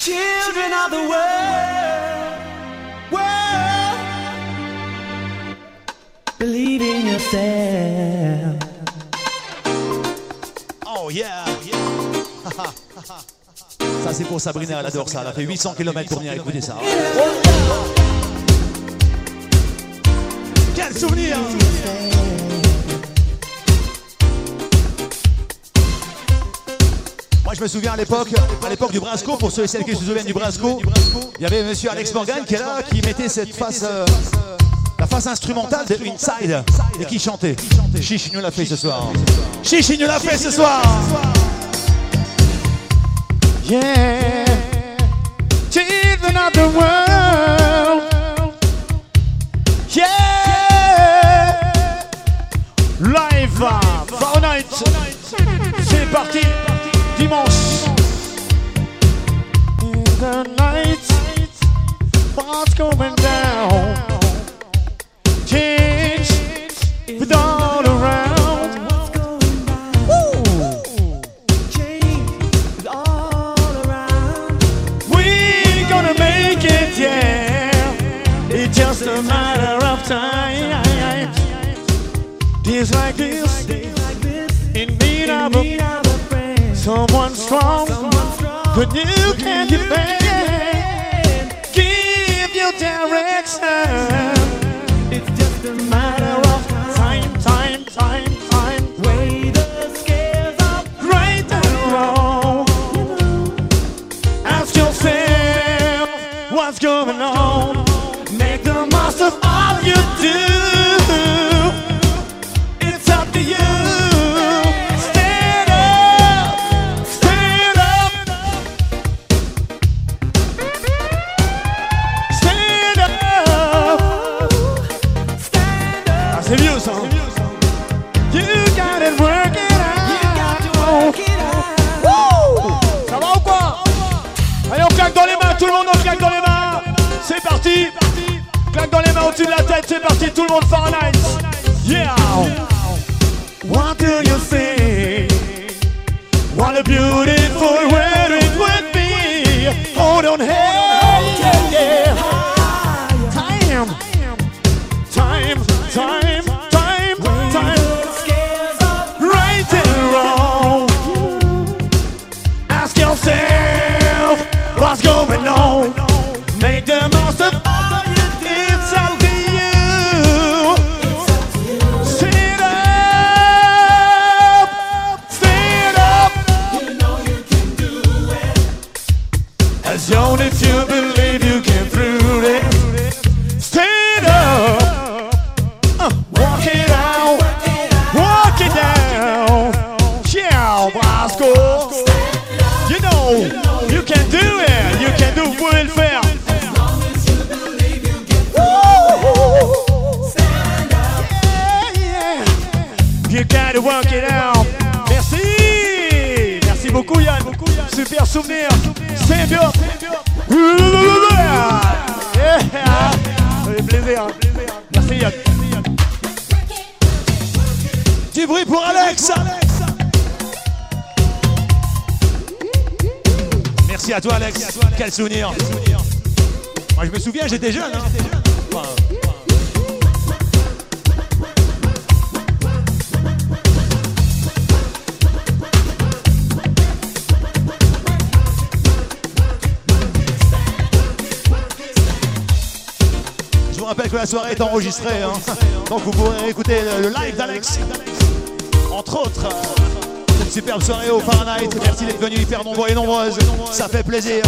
Children of the world, world, believe in yourself. Oh yeah, Ça c'est pour Sabrina, elle adore ça. Elle a fait 800 km pour venir écouter ça. Quel souvenir je me souviens à l'époque, à l'époque du Brasco, pour ceux et celles qui se souviennent du Brasco, il y avait monsieur Alex Morgan qui est là, qui mettait cette face, euh, la face instrumentale de Inside et qui chantait. Chiche il nous l'a fait ce soir. Chiche il nous l'a fait ce soir. Yeah, of the world. Yeah, live, Fortnite. C'est parti, dimanche. In the night, what's going down? Strong, but you can defend. Give your direction. De la tête, c'est parti, tout le monde Fahrenheit. Yeah. What do you see? What a beautiful world it would be. Hold on, hey, souvenir. C'est bien. Yeah. Ça fait plaisir. Merci Yann. Du bruit pour Alex. Merci à toi Alex. Quel souvenir. Moi je me souviens, j'étais jeune. hein. La soirée est enregistrée, hein. donc vous pourrez écouter le, live d'Alex. Entre autres, cette superbe soirée au Fahrenheit. Merci d'être venus hyper nombreux et nombreuses. Ça fait plaisir.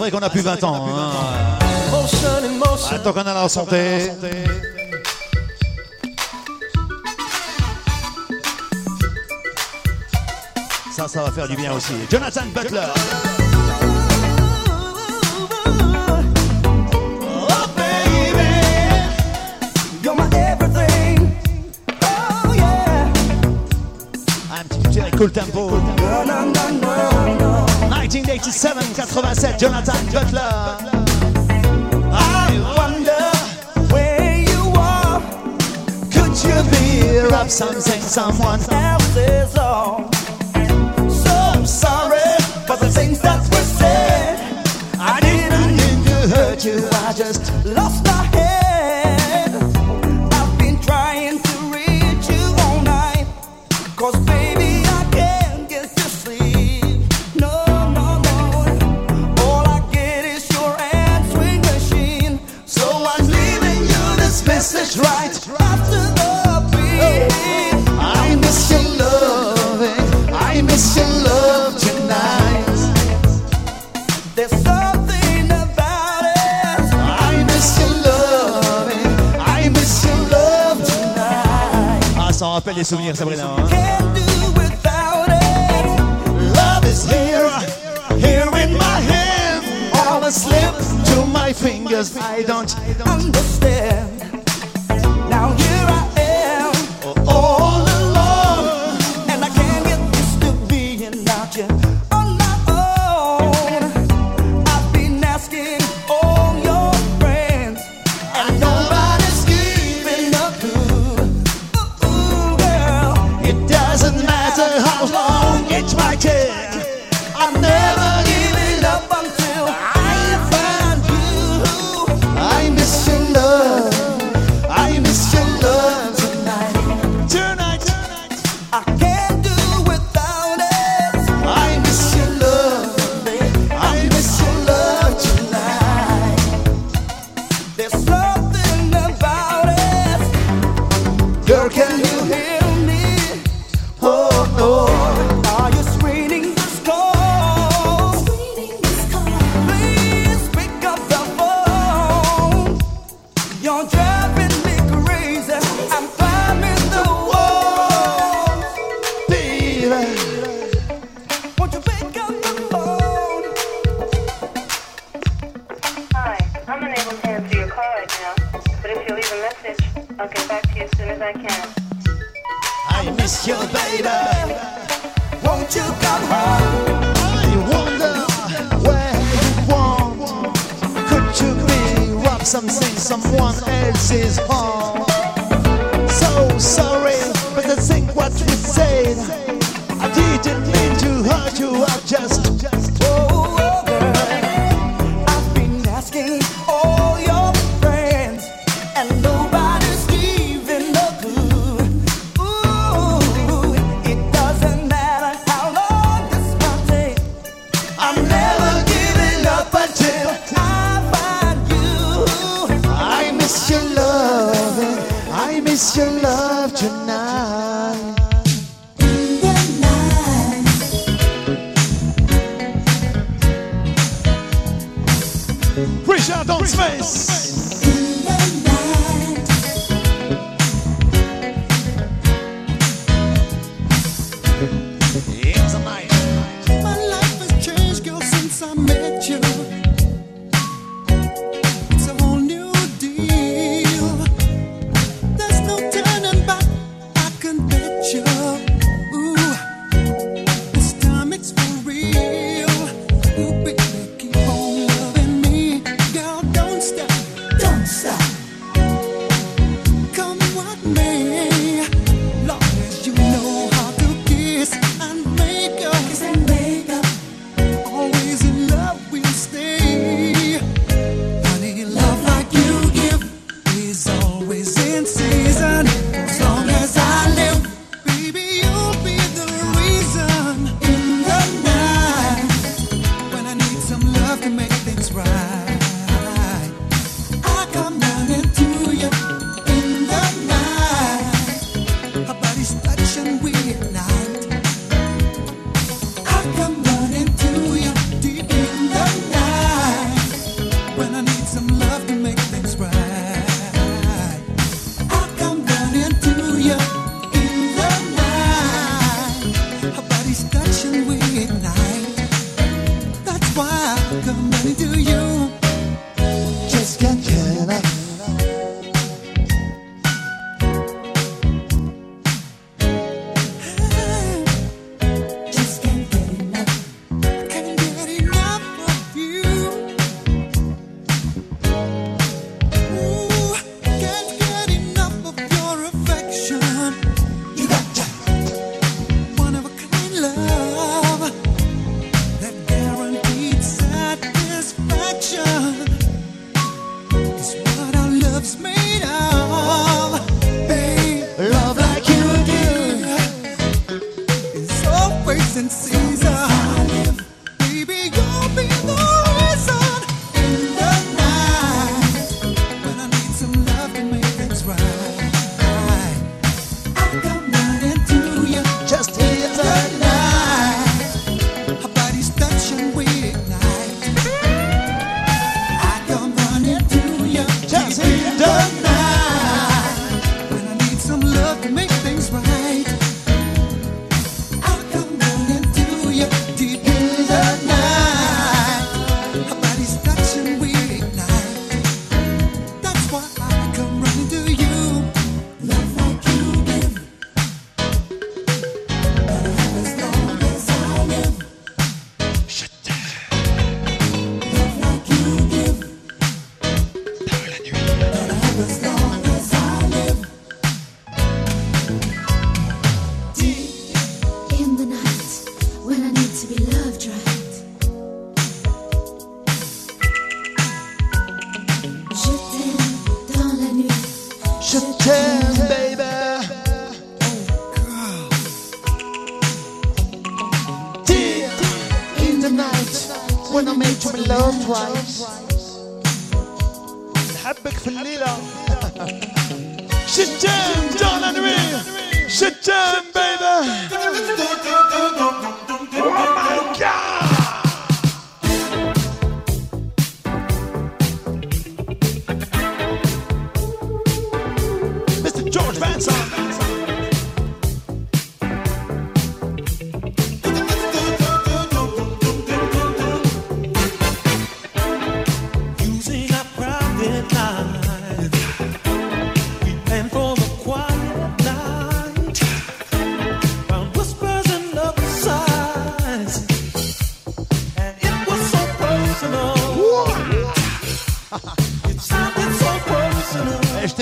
vrai qu'on a plus 20 ans. Hein. Attends qu'on a la santé. Ça, ça va faire du bien aussi. Jonathan Butler. Un petit peu cool tempo. 1987, 87, Jonathan Butler. I wonder where you are. Could you be up something someone else's on? So I'm sorry for the things that were said. I didn't mean to hurt you, I just lost. des souvenirs, Sabrina. Hein. Love is here, here in my hand. All the slips to my fingers. I don't understand.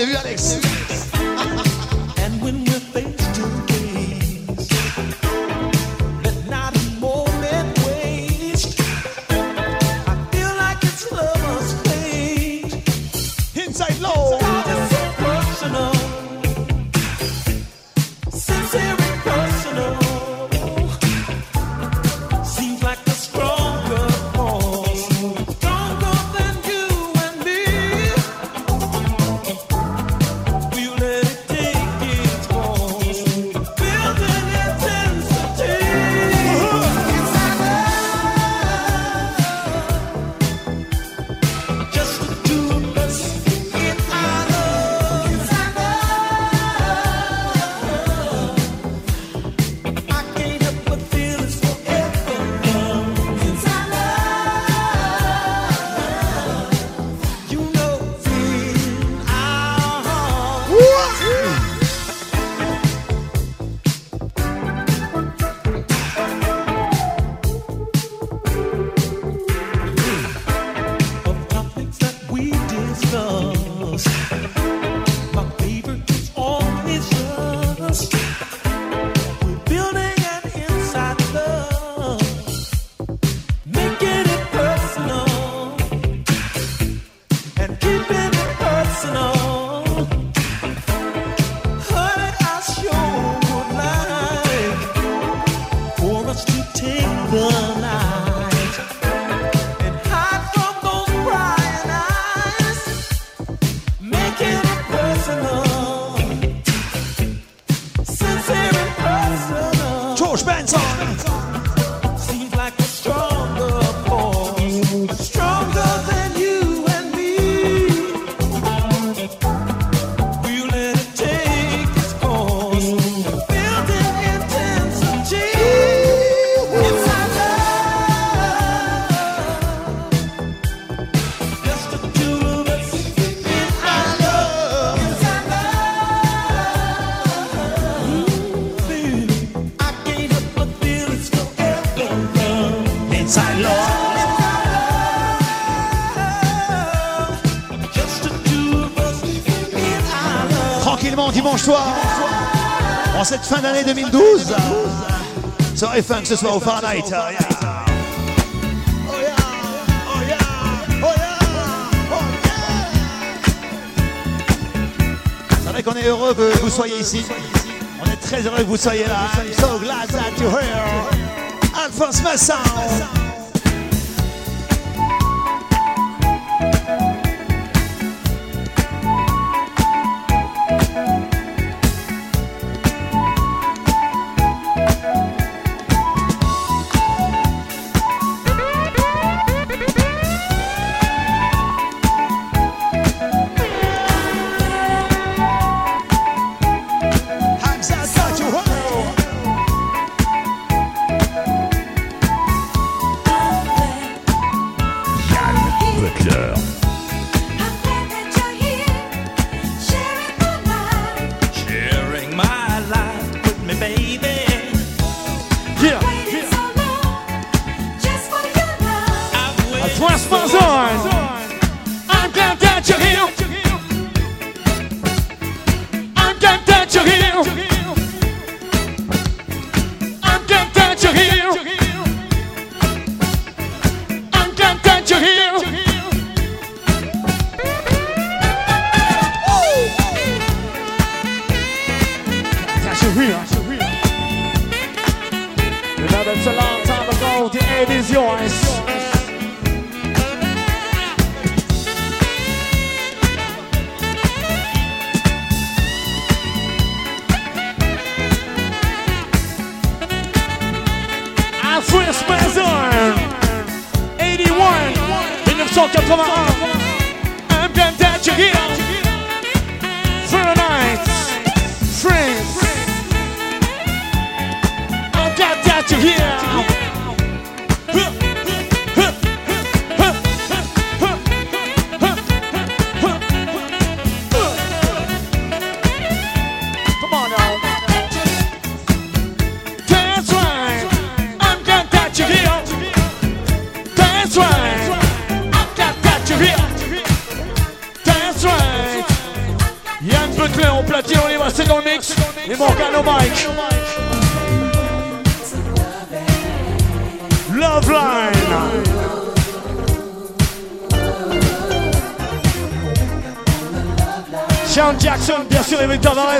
vu, Alex? 2012. Soirée funk ce soir au Fahrenheit. C'est vrai qu'on est heureux que vous soyez ici. On est très heureux que vous soyez là. So glad that you're here. Alphonse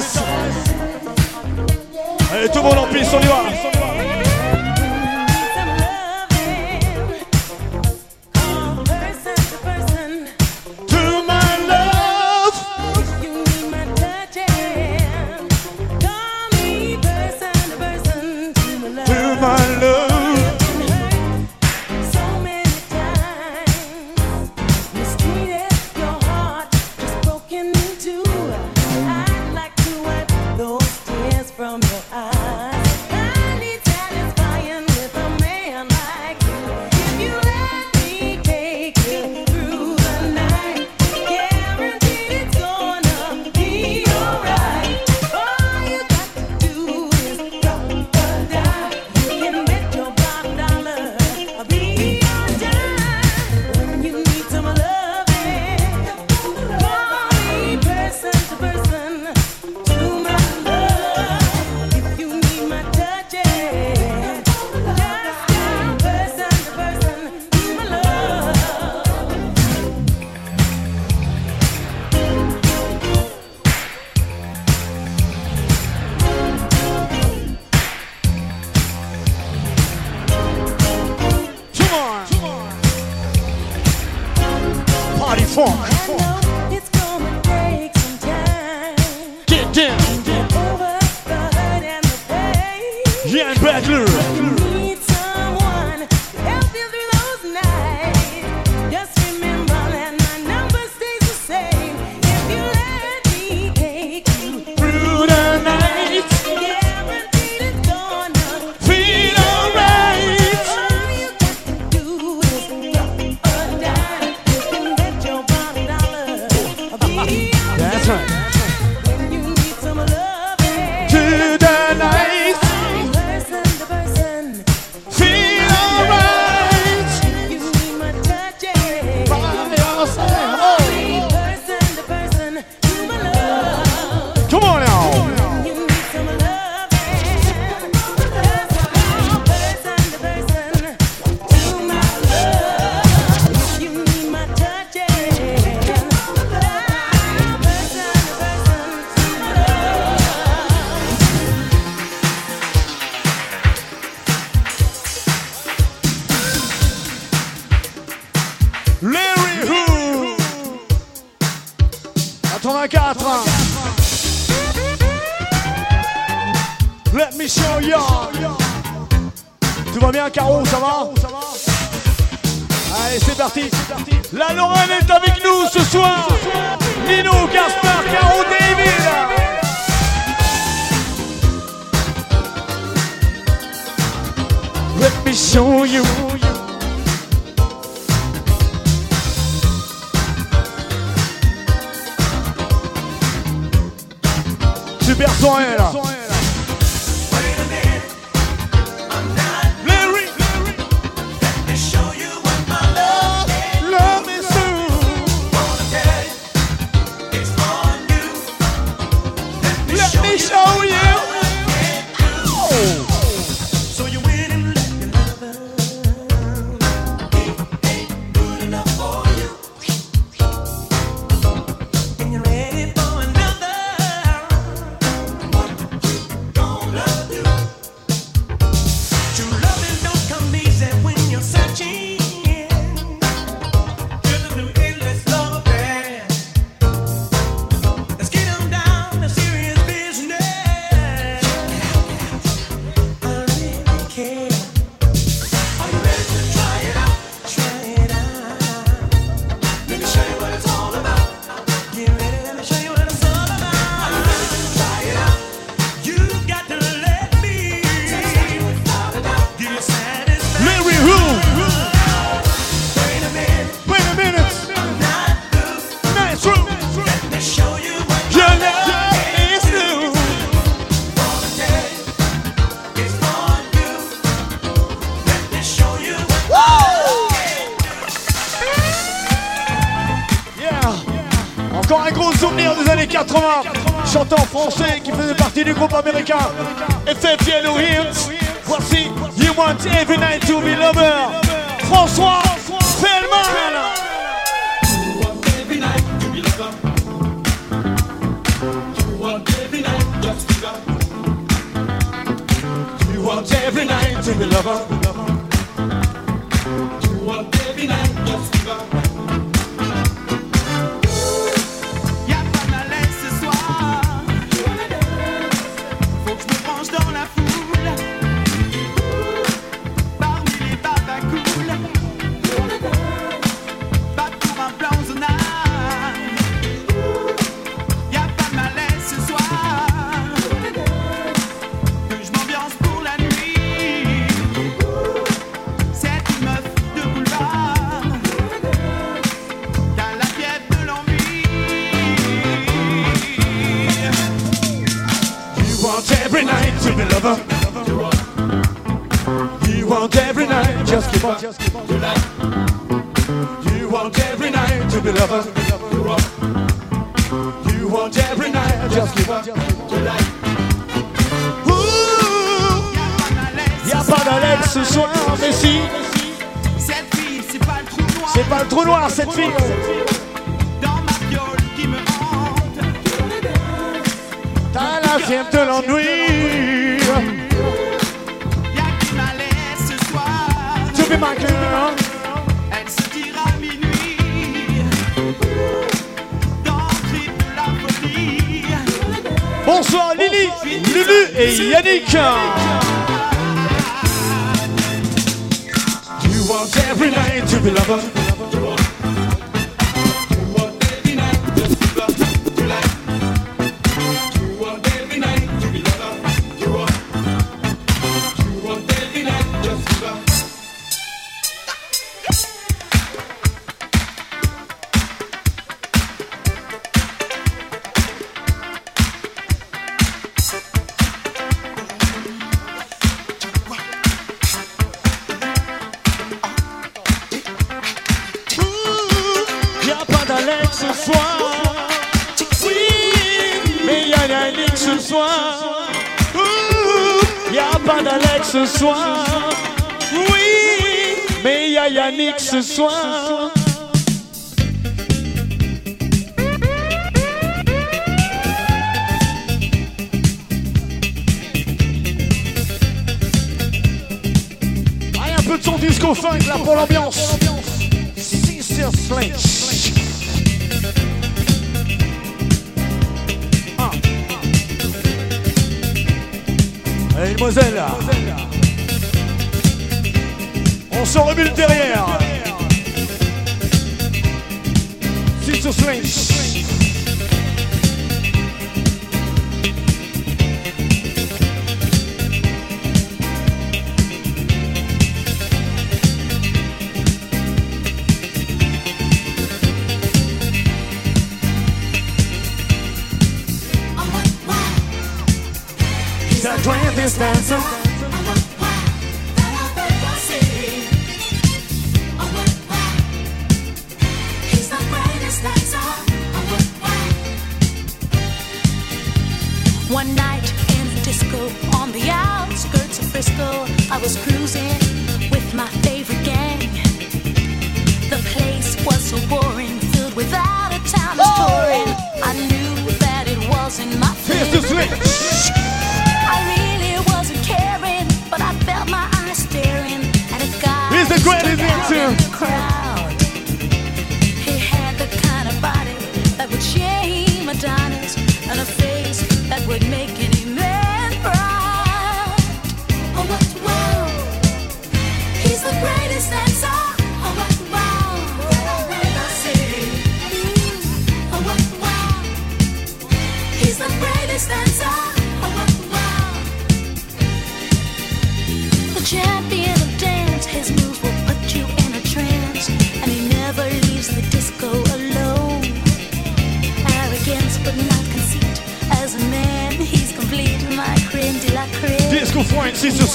sûr, chanteur français qui faisait partie du groupe américain FF Yellow Hills. Voici You Want Every Night to Be Lover. François Feldman. Every night to be lover.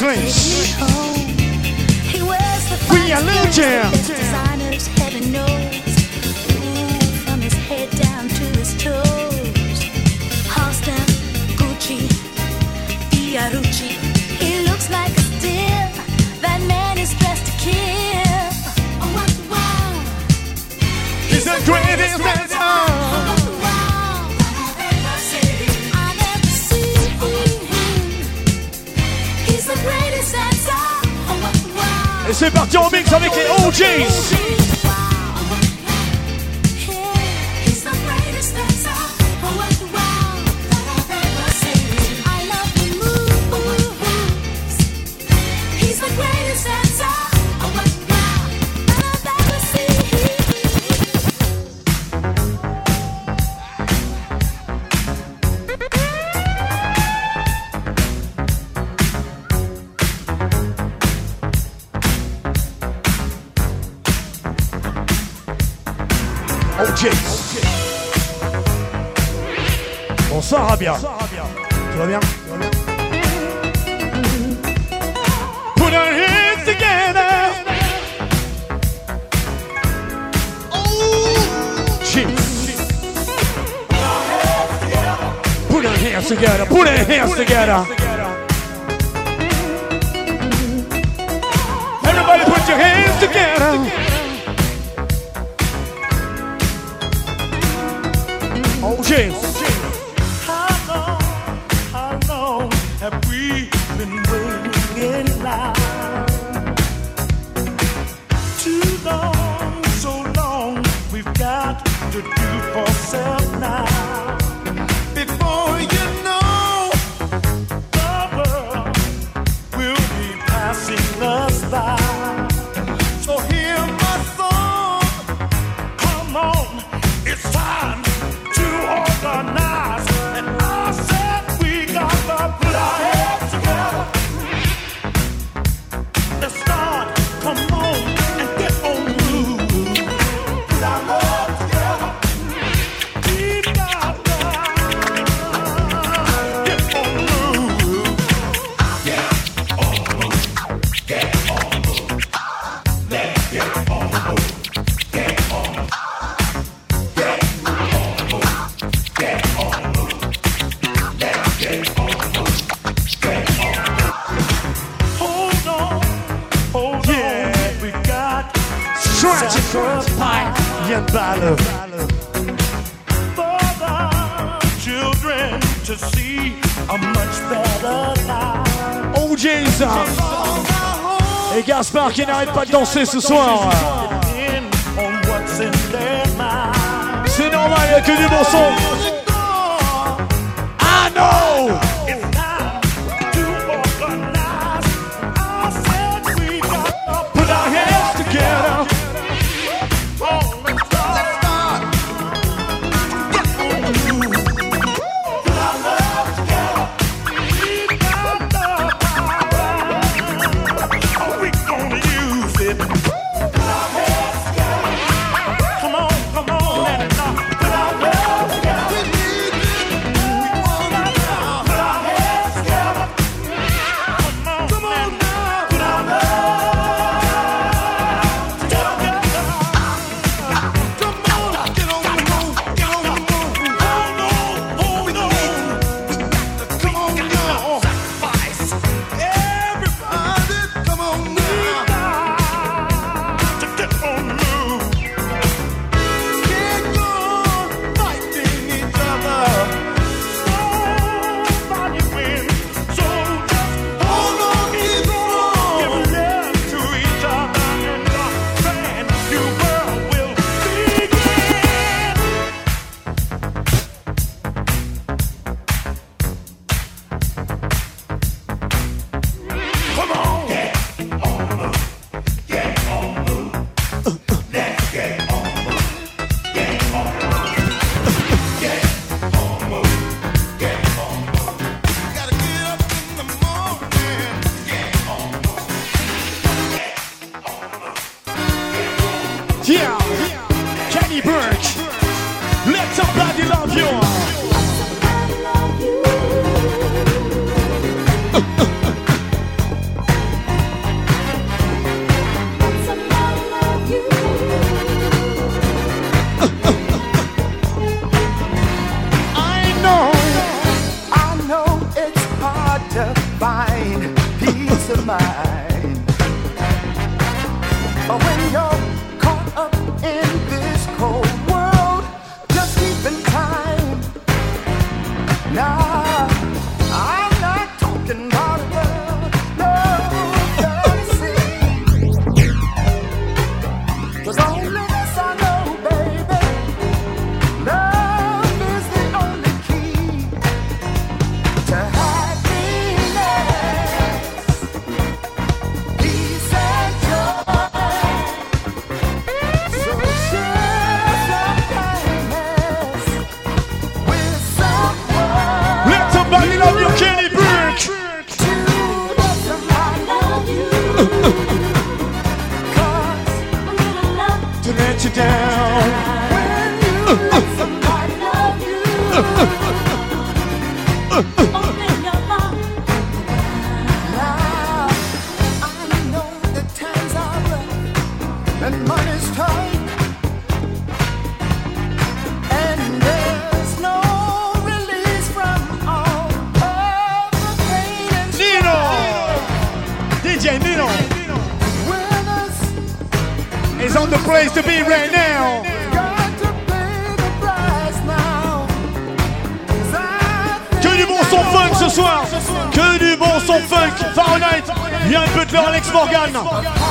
vem. C'est parti en mix avec les OGs. Sierra. Senso Som. somebody love you. no.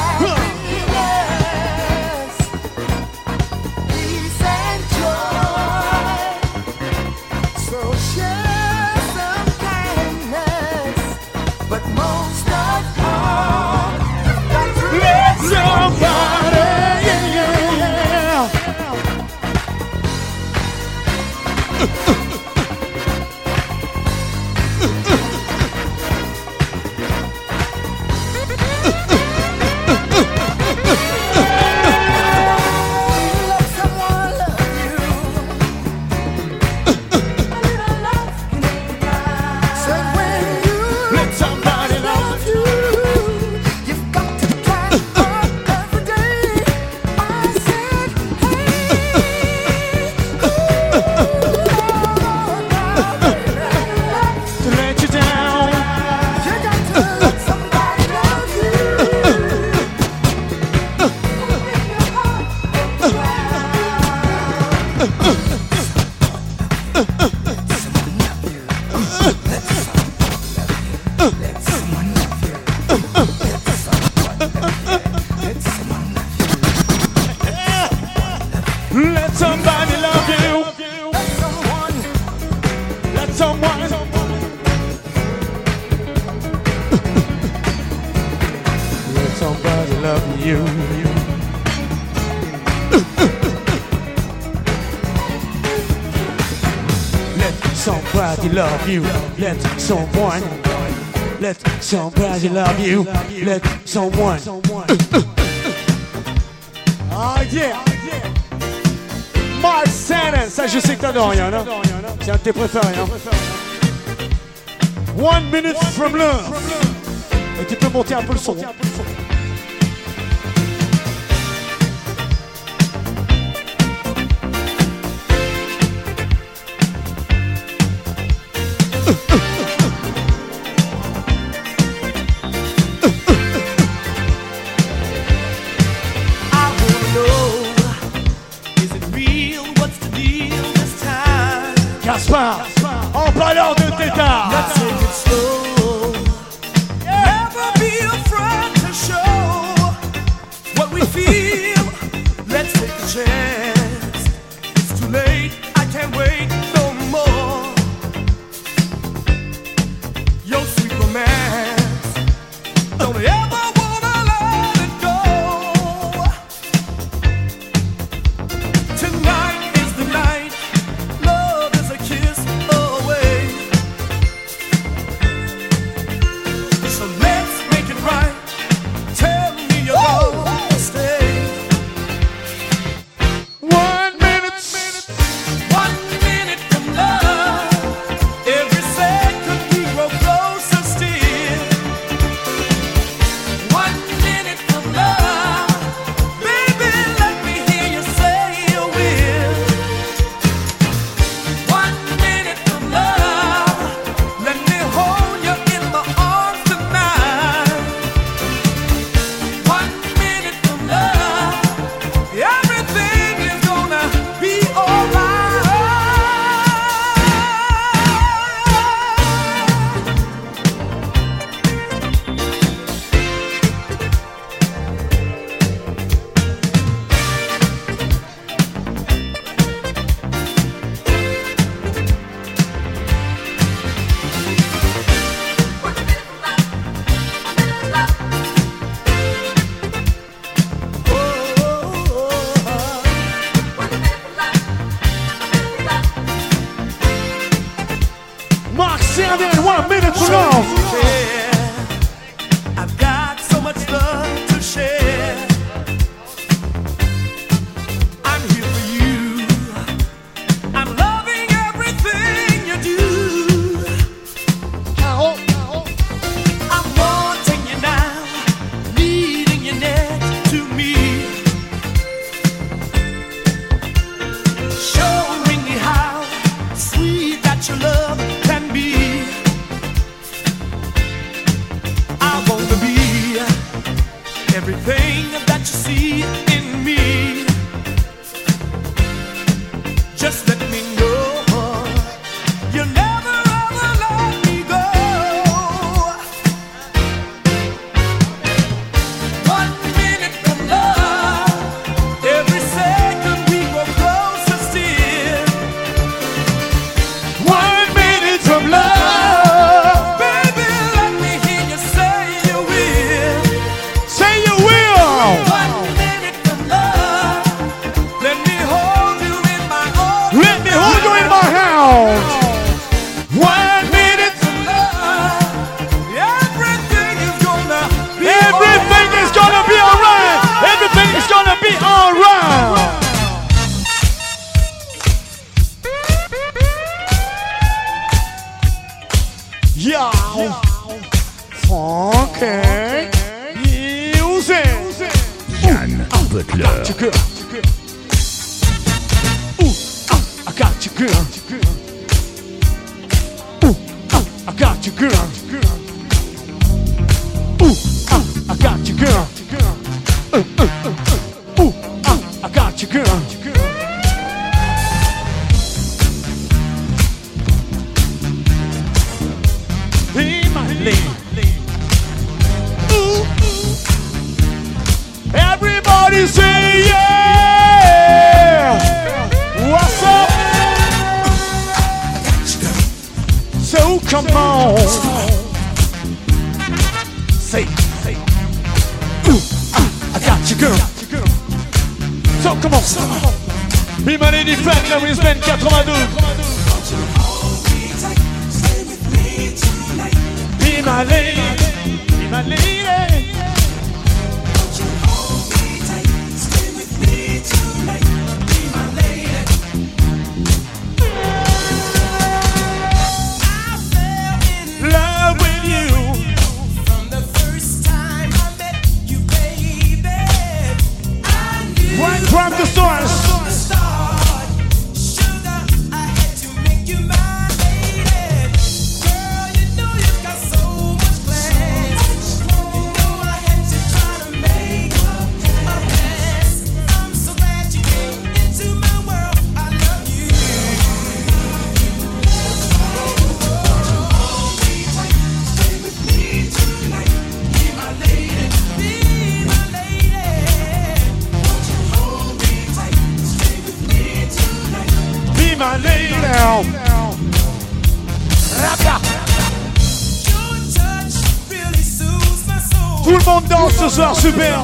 you. Let someone, let somebody love you. Let someone. Ah yeah. Mark Shannon, ça je sais que t'adores, rien, non? C'est un de tes préférés, non? One minute from love. Et tu peux monter un peu le son. Hein. Tout le monde danse ce soir, super.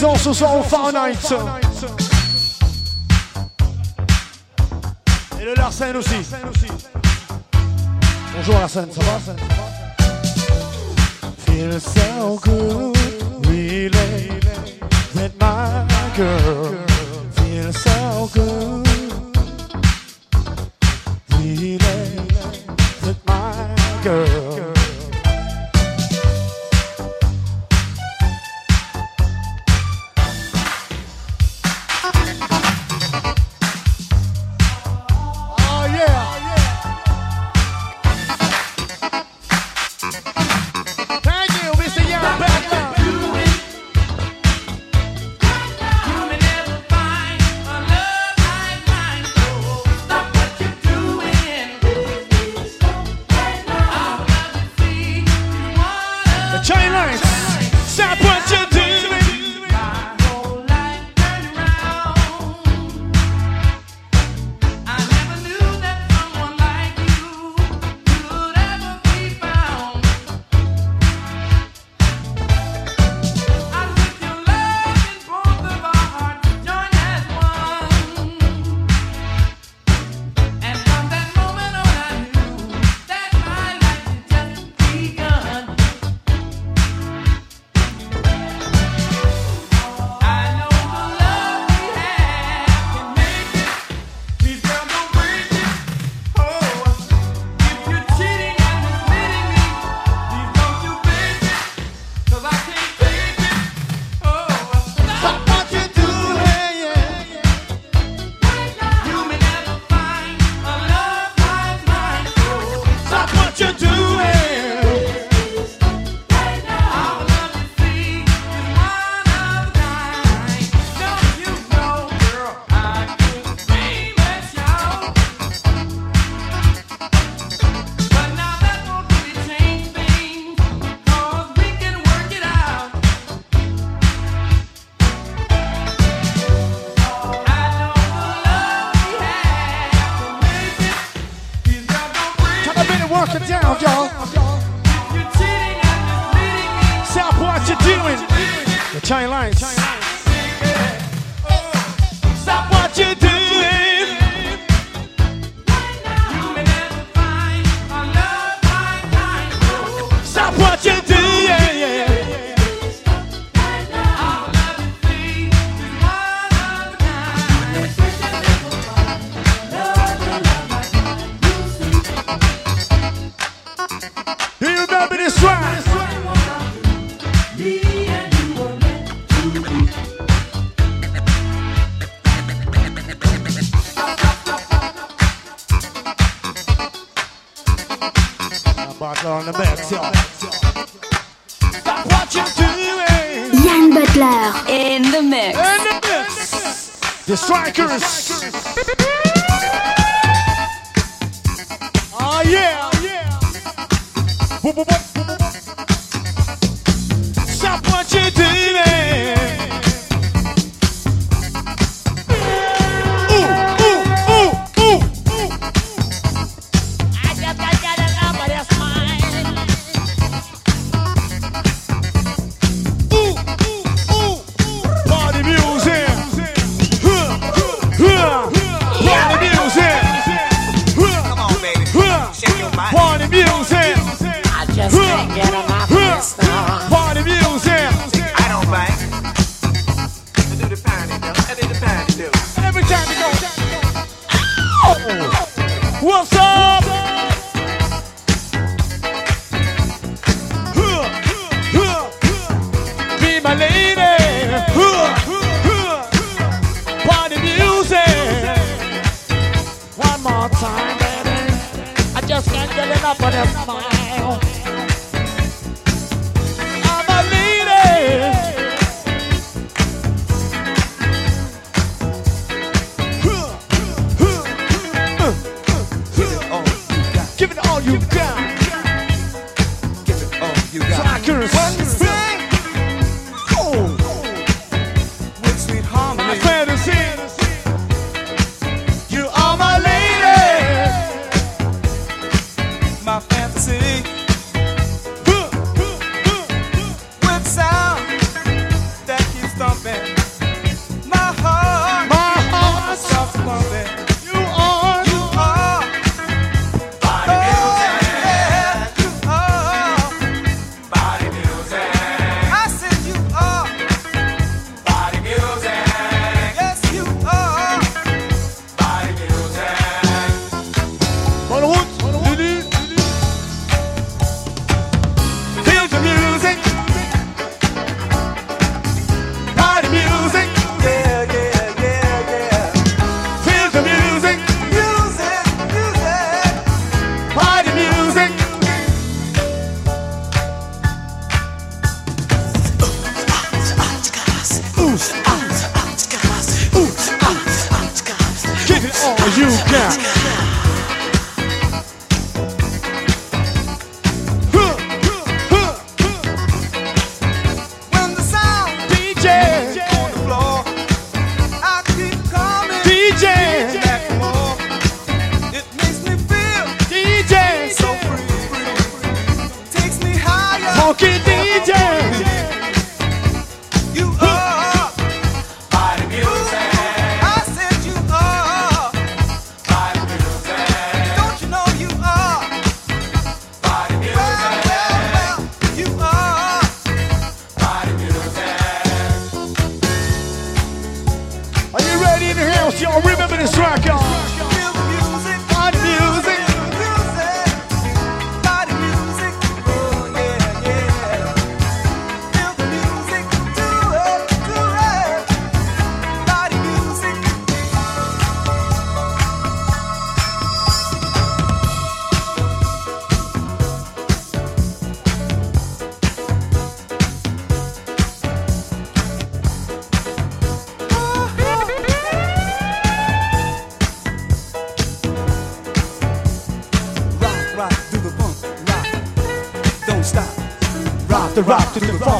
présent ce soir au Far Night. Et le Larsen aussi. Bonjour Larsen, ça va Feel so good, really, with my girl. Rock the rock to the funky rock.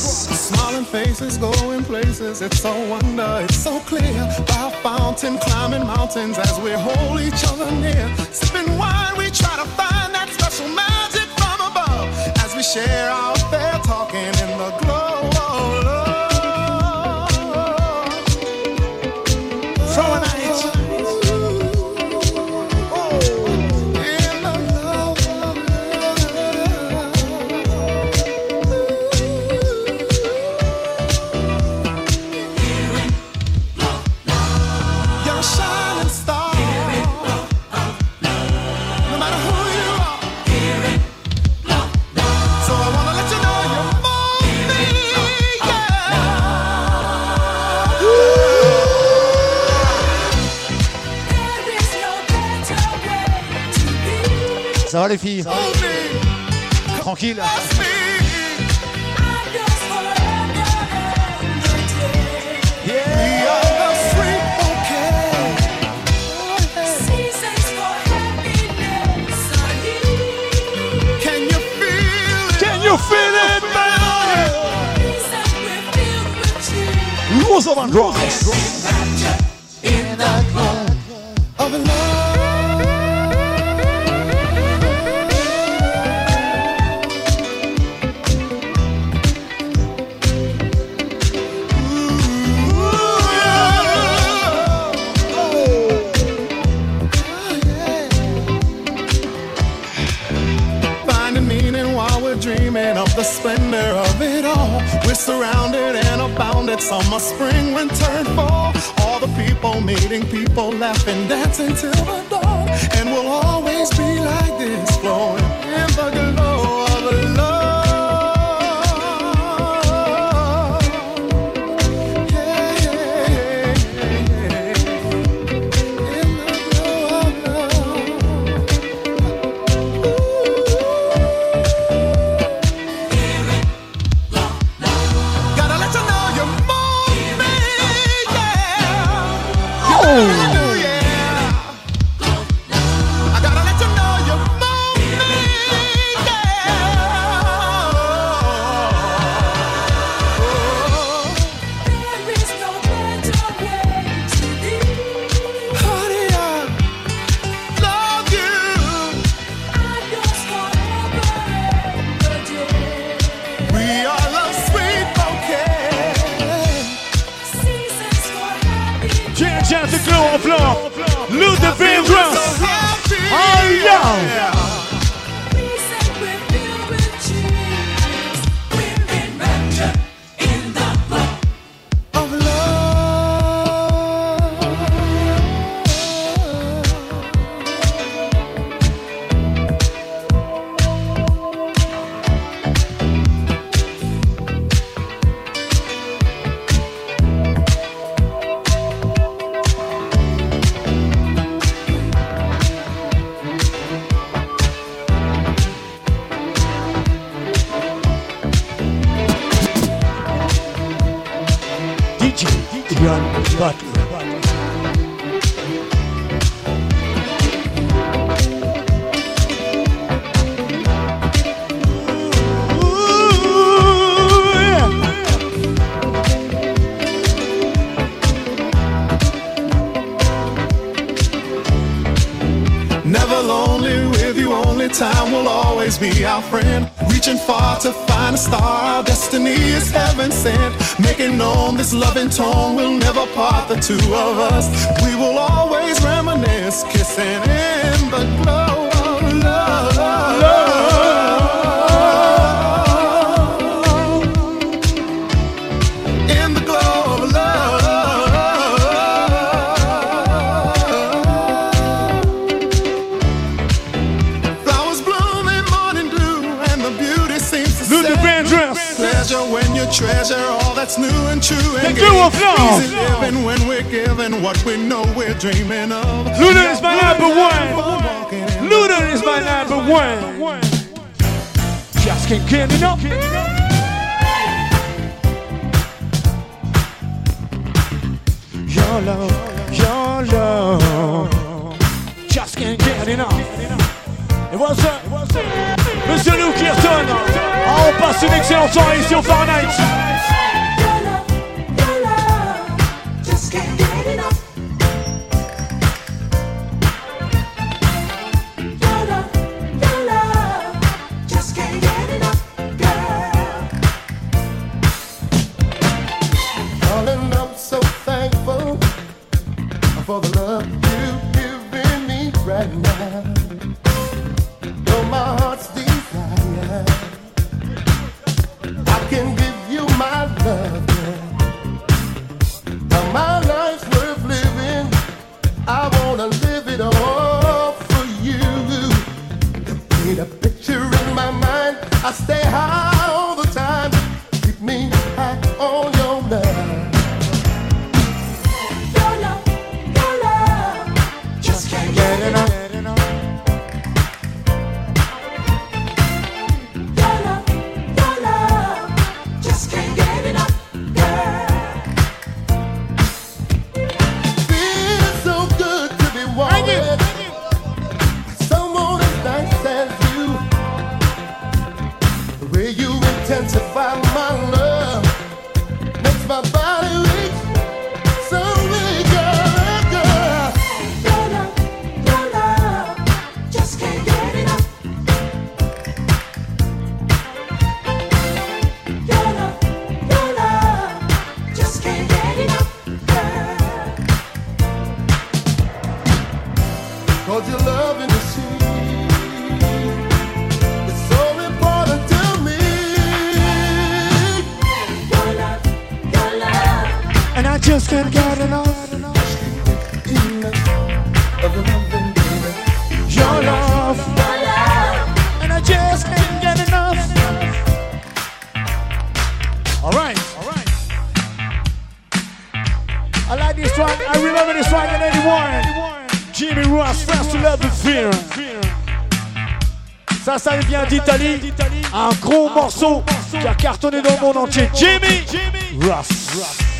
Smiling faces, going places. It's so wonder, it's so clear. By a fountain, climbing mountains as we hold each other near. Sipping wine, we try to find that special magic from above. As we share our va les filles Tranquille. You feel it, man? Rules of Android. Summer, spring, winter, and fall. All the people meeting, people laughing, dancing till the our friend. Reaching far to find a star, our destiny is heaven sent. Making known this loving tone will never part the two of us. We will always reminisce, kissing in the glow that's new and true. And The gay. flow. Easy living when we're giving what we know we're dreaming of. Luda is my number one. Luda is my number one. Just can't get enough. Your love, your love. Just can't get enough. Et voilà ça. Monsieur Lou. Ah, on passe une excellente soirée au Fahrenheit. Cause so important to me. Your love, your love, And I just can't get enough. Your love. your love. And I just can't get enough. All right. I like this one. I remember this one in 81. Jimmy Ross, First Love Fear. Ça, ça vient d'Italie. Un gros morceau qui a cartonné dans le monde entier. Jimmy Ross.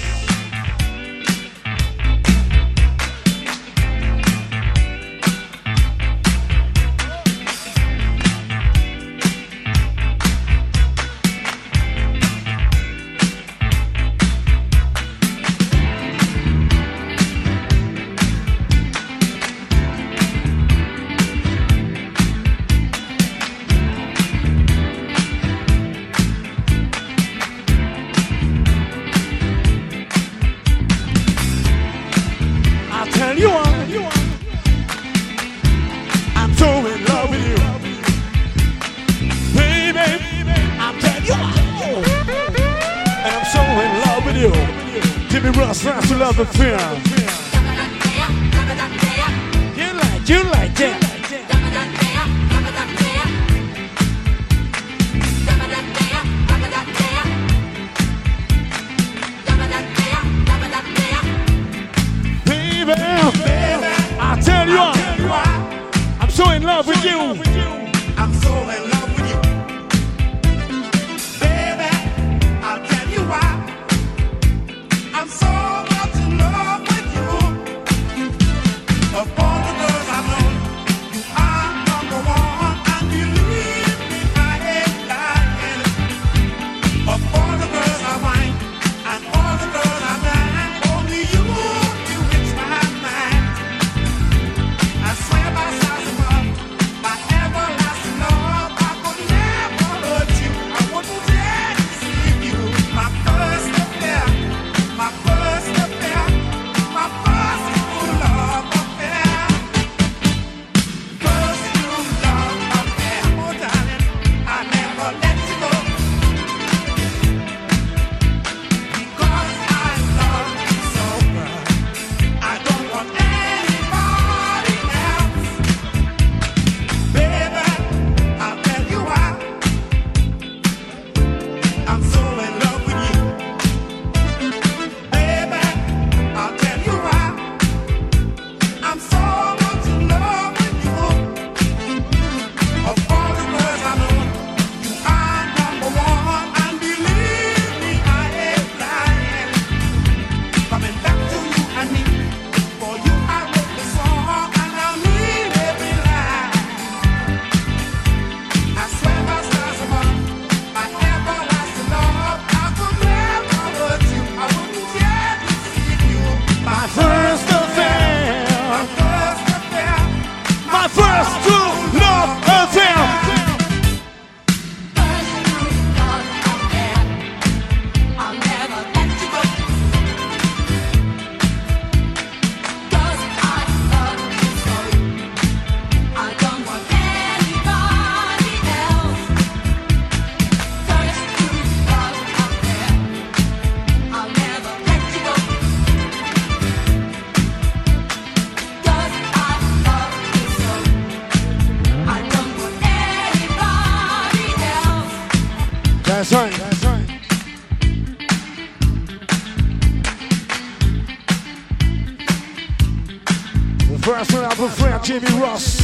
Jimmy Ross.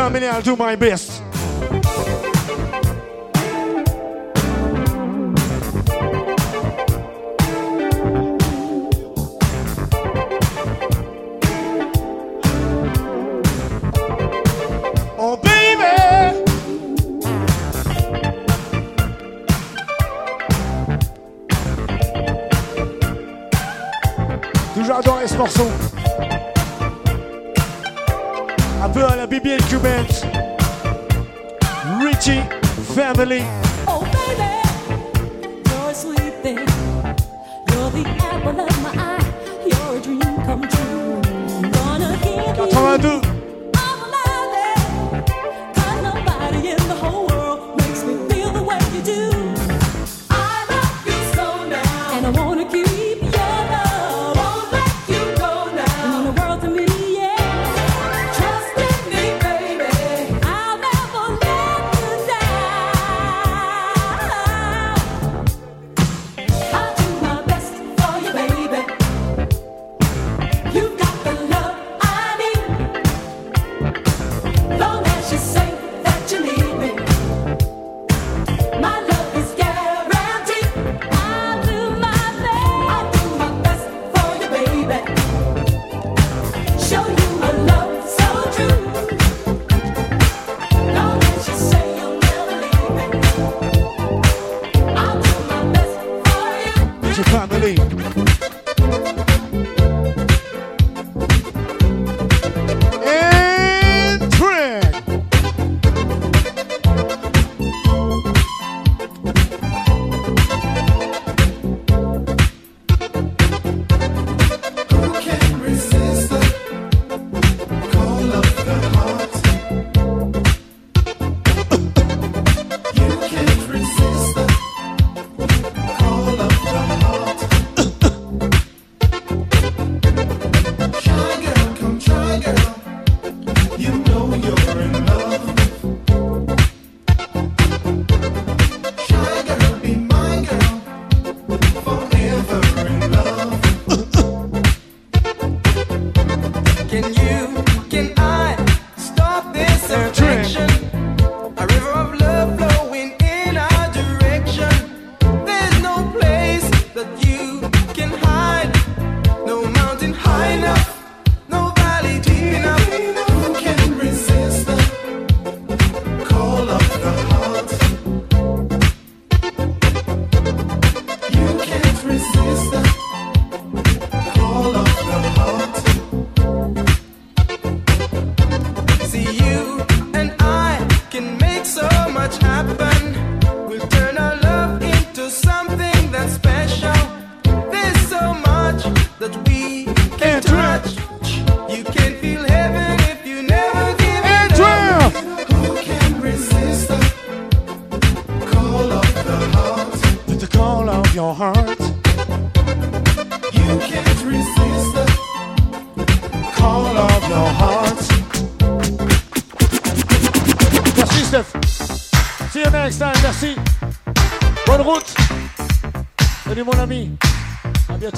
Family, I'll do my best. Italy.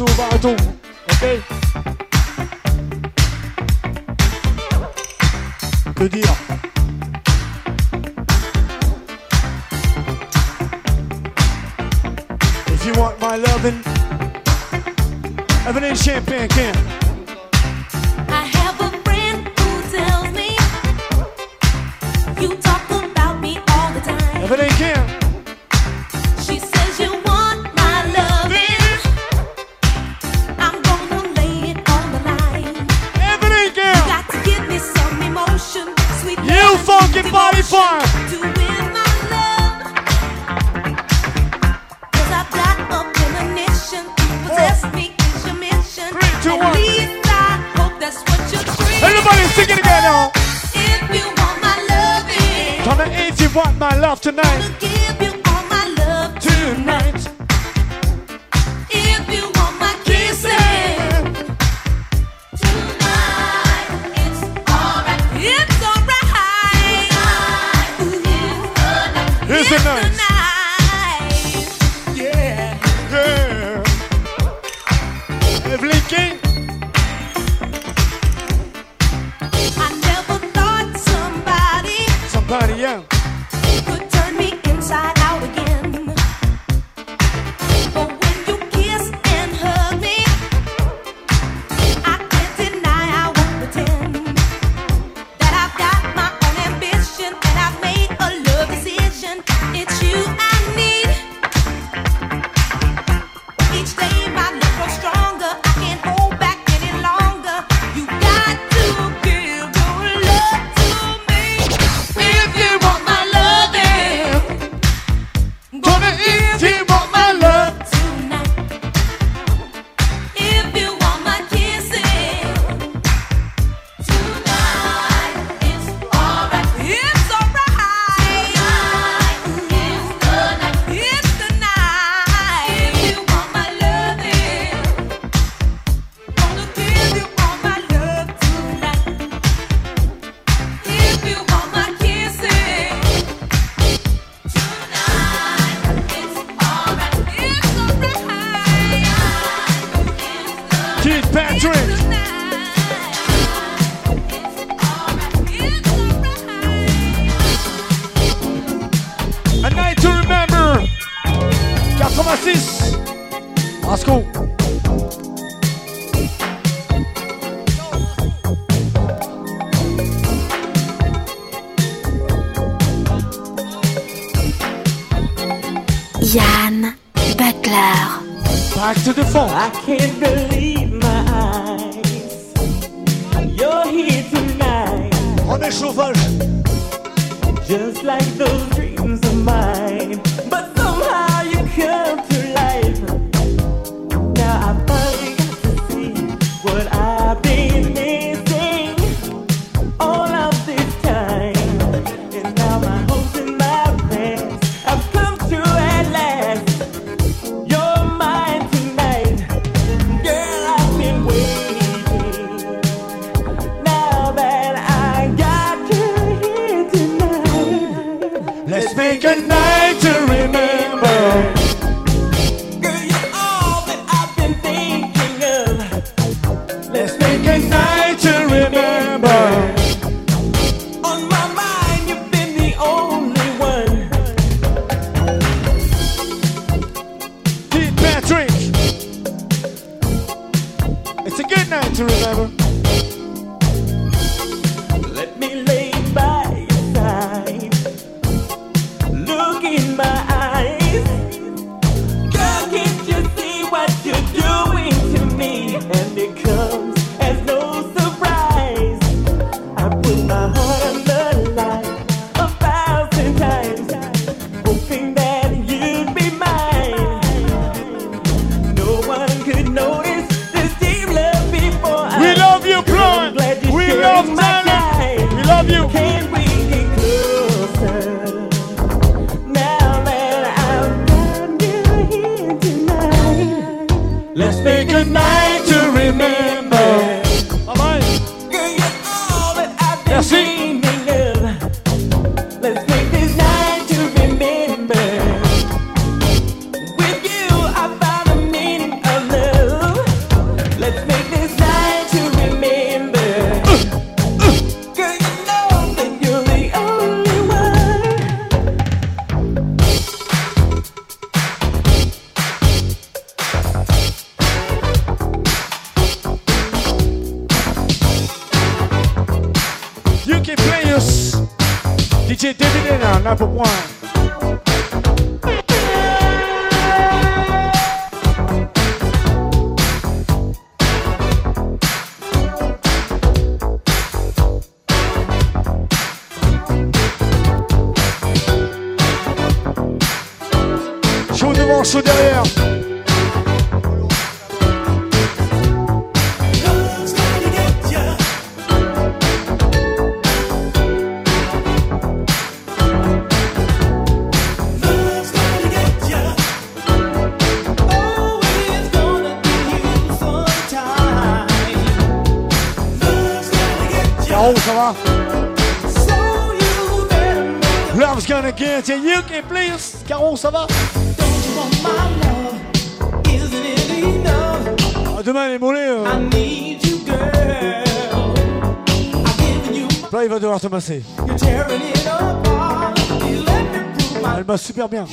Okay? If you want my loving, have an in champagne can. I have a friend who tells me you talk about me all the time. Have it ain't can. I can't Let's make. Elle m'a super bien.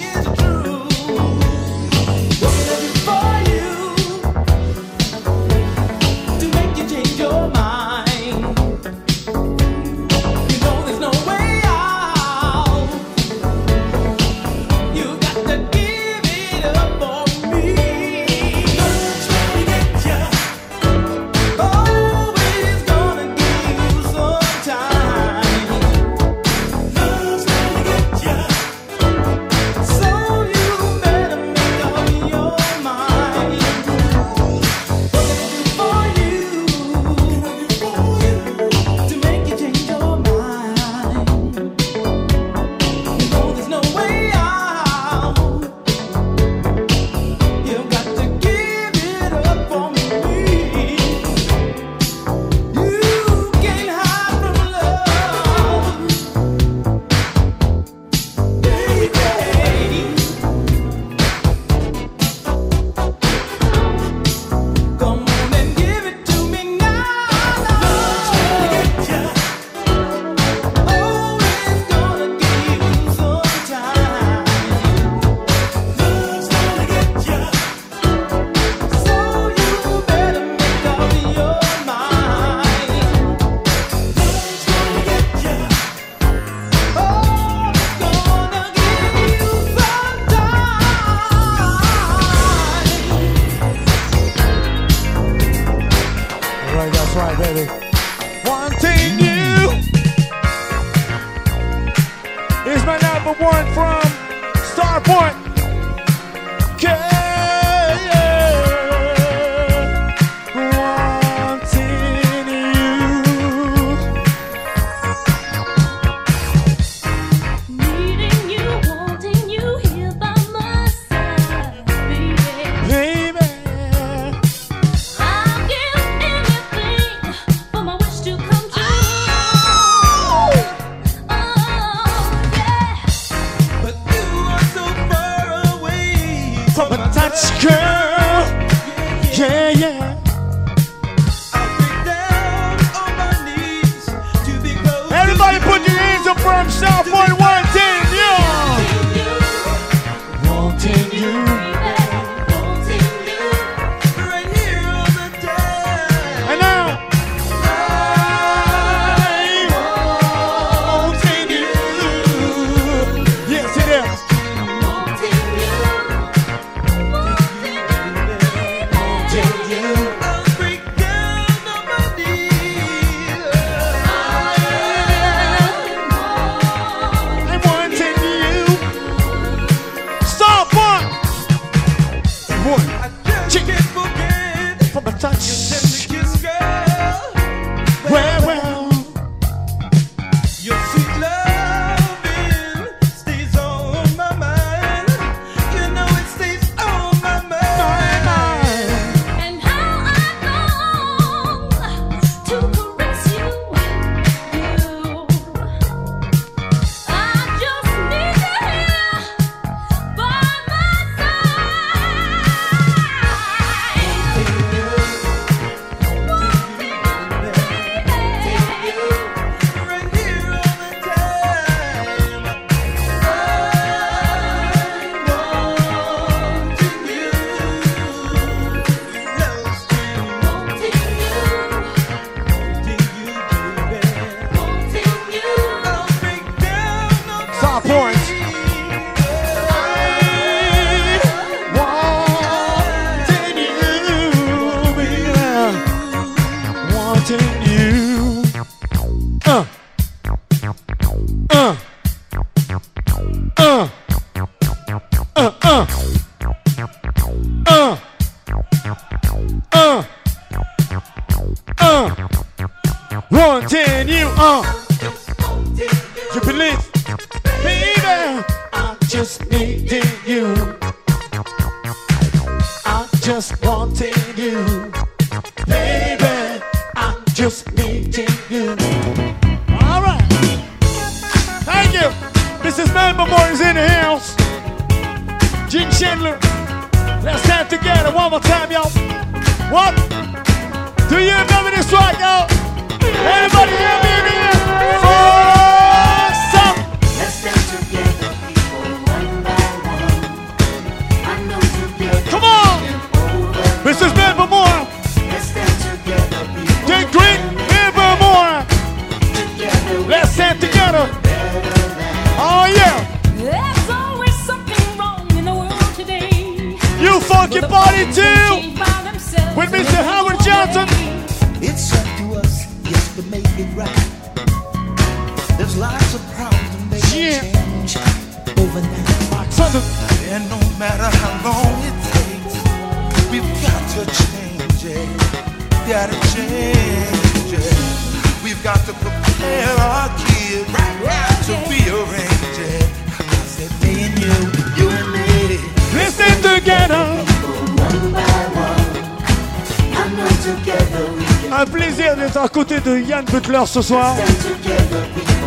ce soir.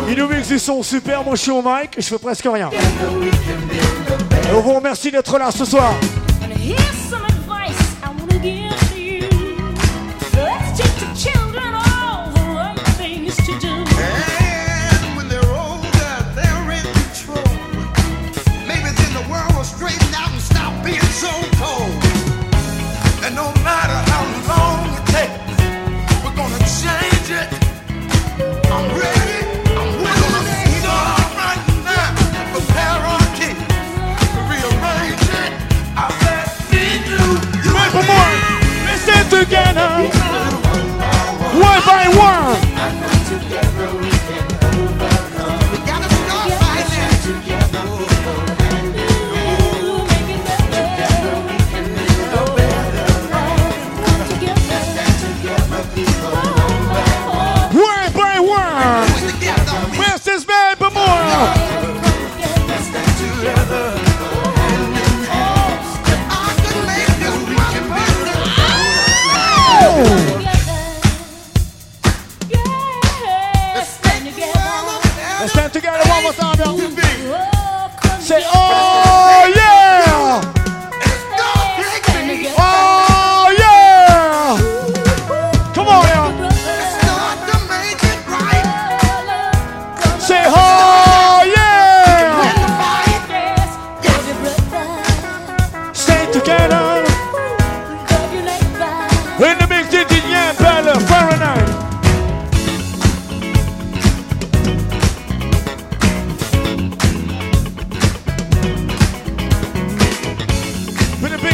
Il nous mixe du son super, moi je suis au mic, je fais presque rien. Et on vous remercie d'être là ce soir.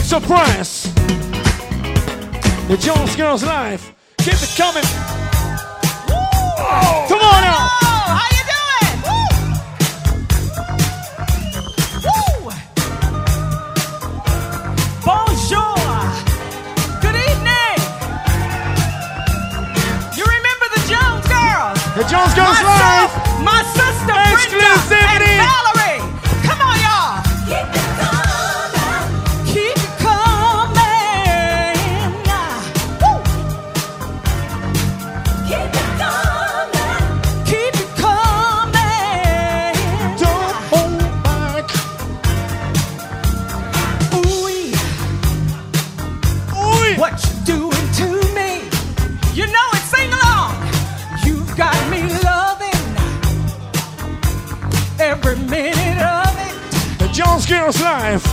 Surprise! The Jones Girls Live. Keep it coming. Oh, Come on now. How you doing? Woo. Woo. Bonjour. Good evening. You remember the Jones Girls? The Jones Girls My Live. House life.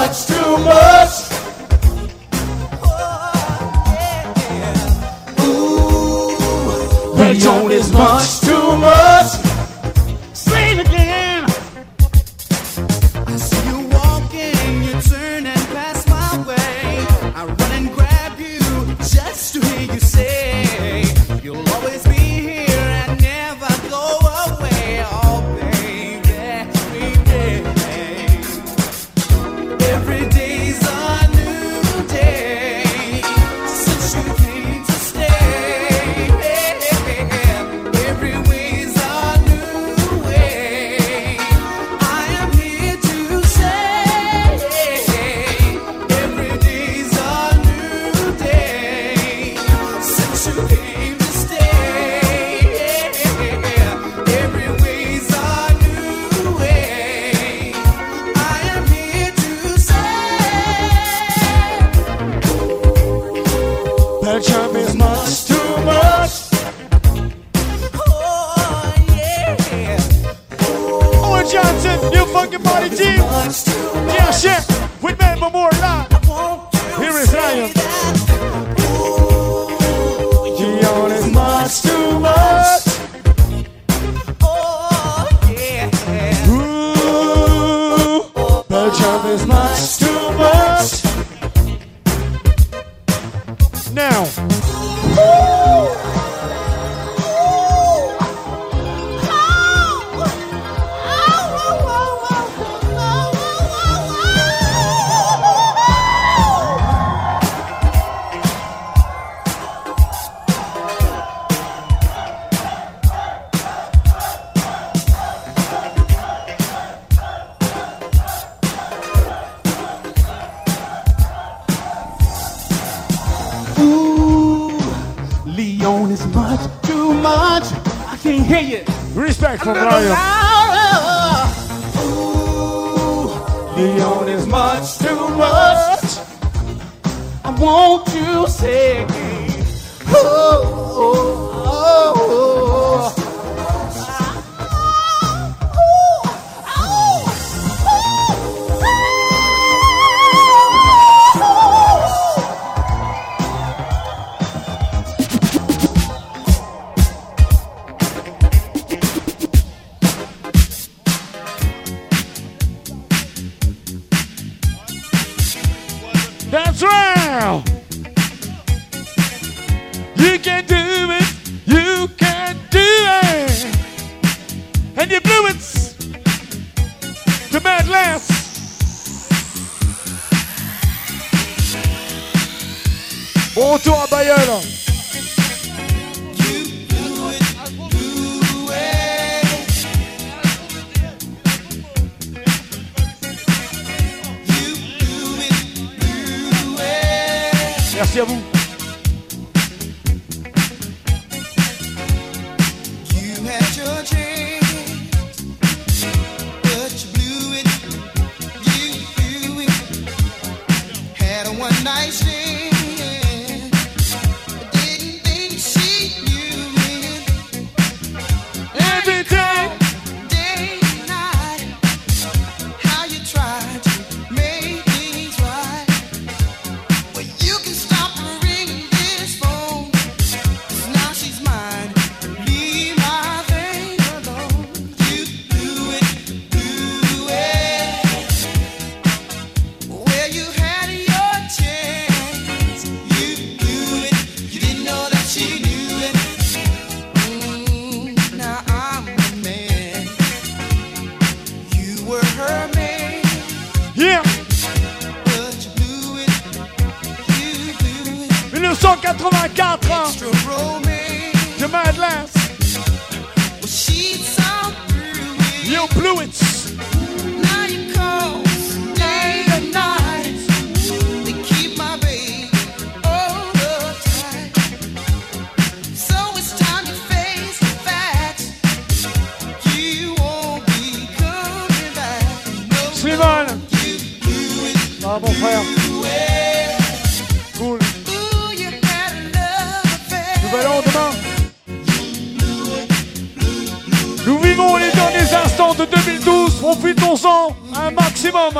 much too much. Ooh, Rayon is much too much. Freeman Ah mon frère. Cool. Nous allons demain. Nous vivons les derniers instants de 2012, profitons-en un maximum.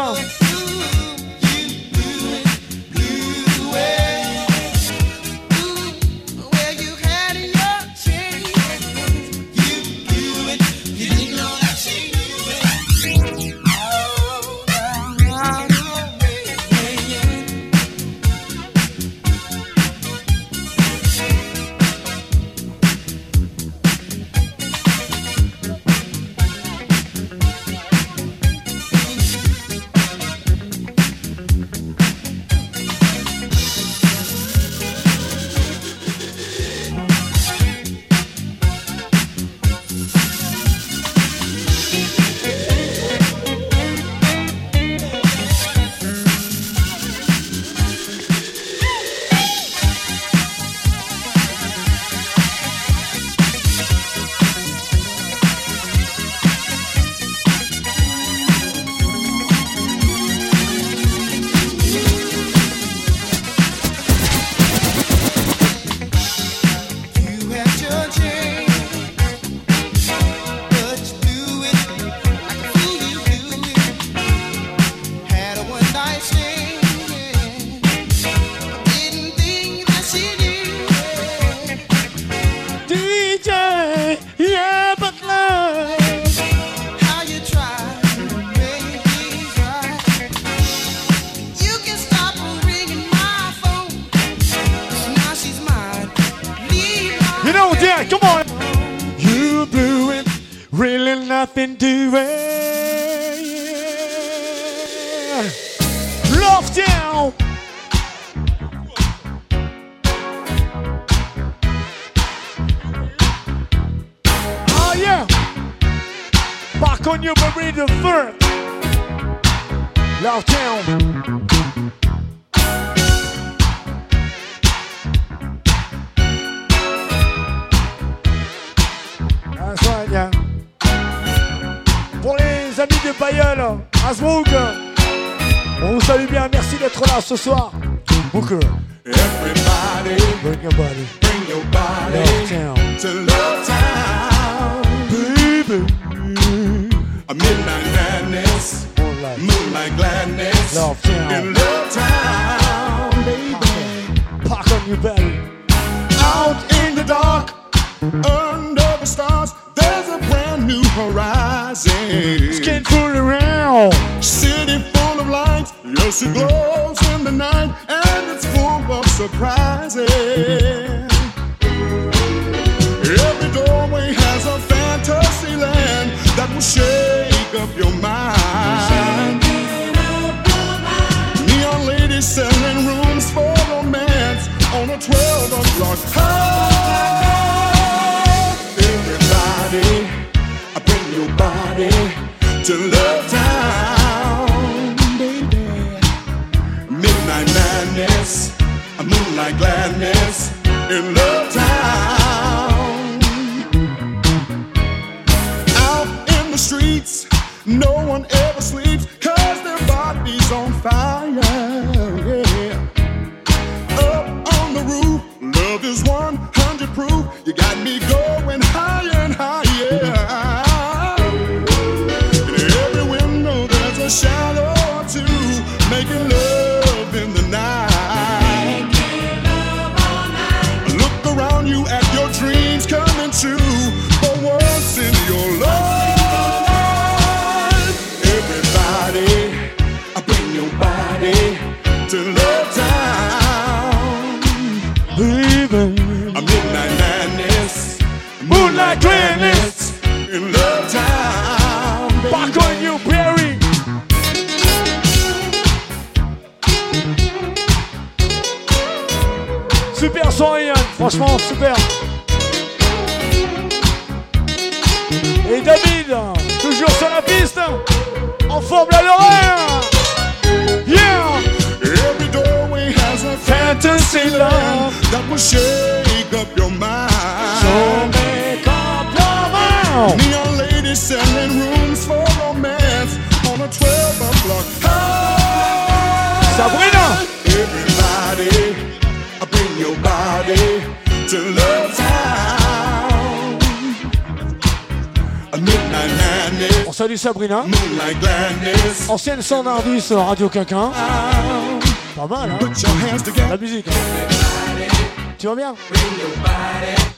Ce. Et David, toujours sur la piste. En forme la Lorraine. Yeah. Every doorway has a fantasy love that will shake up your mind. So make up your mind. Neon ladies selling rooms for romance on a 12 o'clock. Sabrina. Everybody, bring your body salue Sabrina. Ancienne standardiste Radio Quinquin. Pas mal, hein. La musique. hein. Tu vas bien?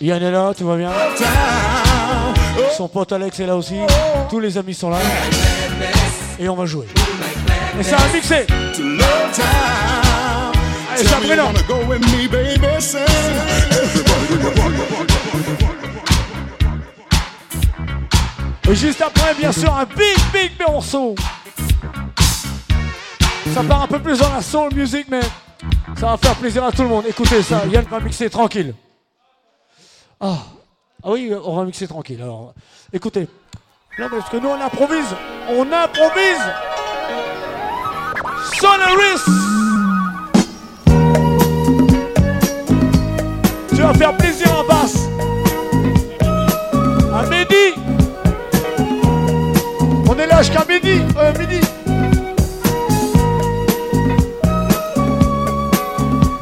Yann est là, tu vas bien Son pote Alex est là aussi. Tous les amis sont là. Et on va jouer. Et ça va mixer. Allez, Sabrina. Et juste après, bien sûr, un big, big morceau. Ça part un peu plus dans la soul music, mais ça va faire plaisir à tout le monde. Écoutez ça, Yann va mixer tranquille. Ah, ah oui, on va mixer tranquille. Alors, écoutez. Non, parce que nous, on improvise. On improvise. Solaris. Tu vas faire plaisir en basse. Jusqu'à midi. Euh, midi.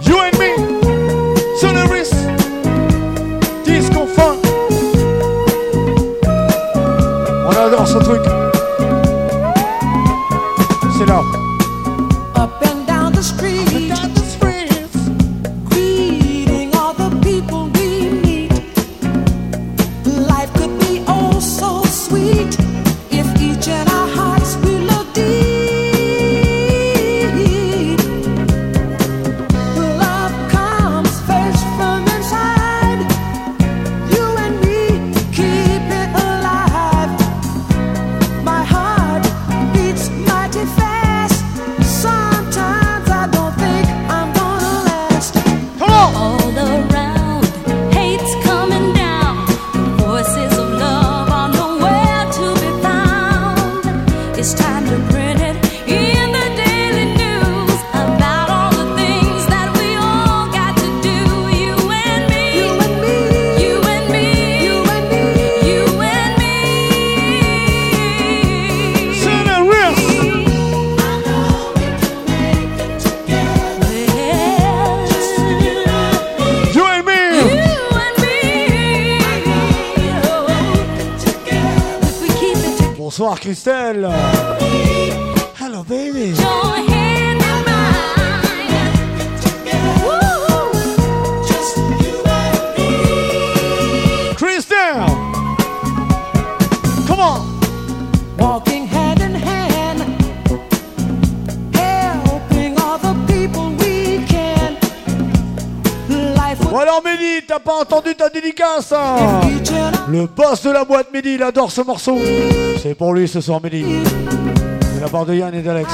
You and me. Solaris. Disco funk. On adore ce truc. C'est là. Christelle. Hello baby. Christelle. Come. Walking hand in hand, helping all the people we can. Life. Voilà, Mélie, t'as pas entendu ta dédicace. Hein. Le boss de la boîte Midi, il adore ce morceau. C'est pour lui ce soir Midi. De la part de Yann et d'Alex.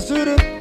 Zulu.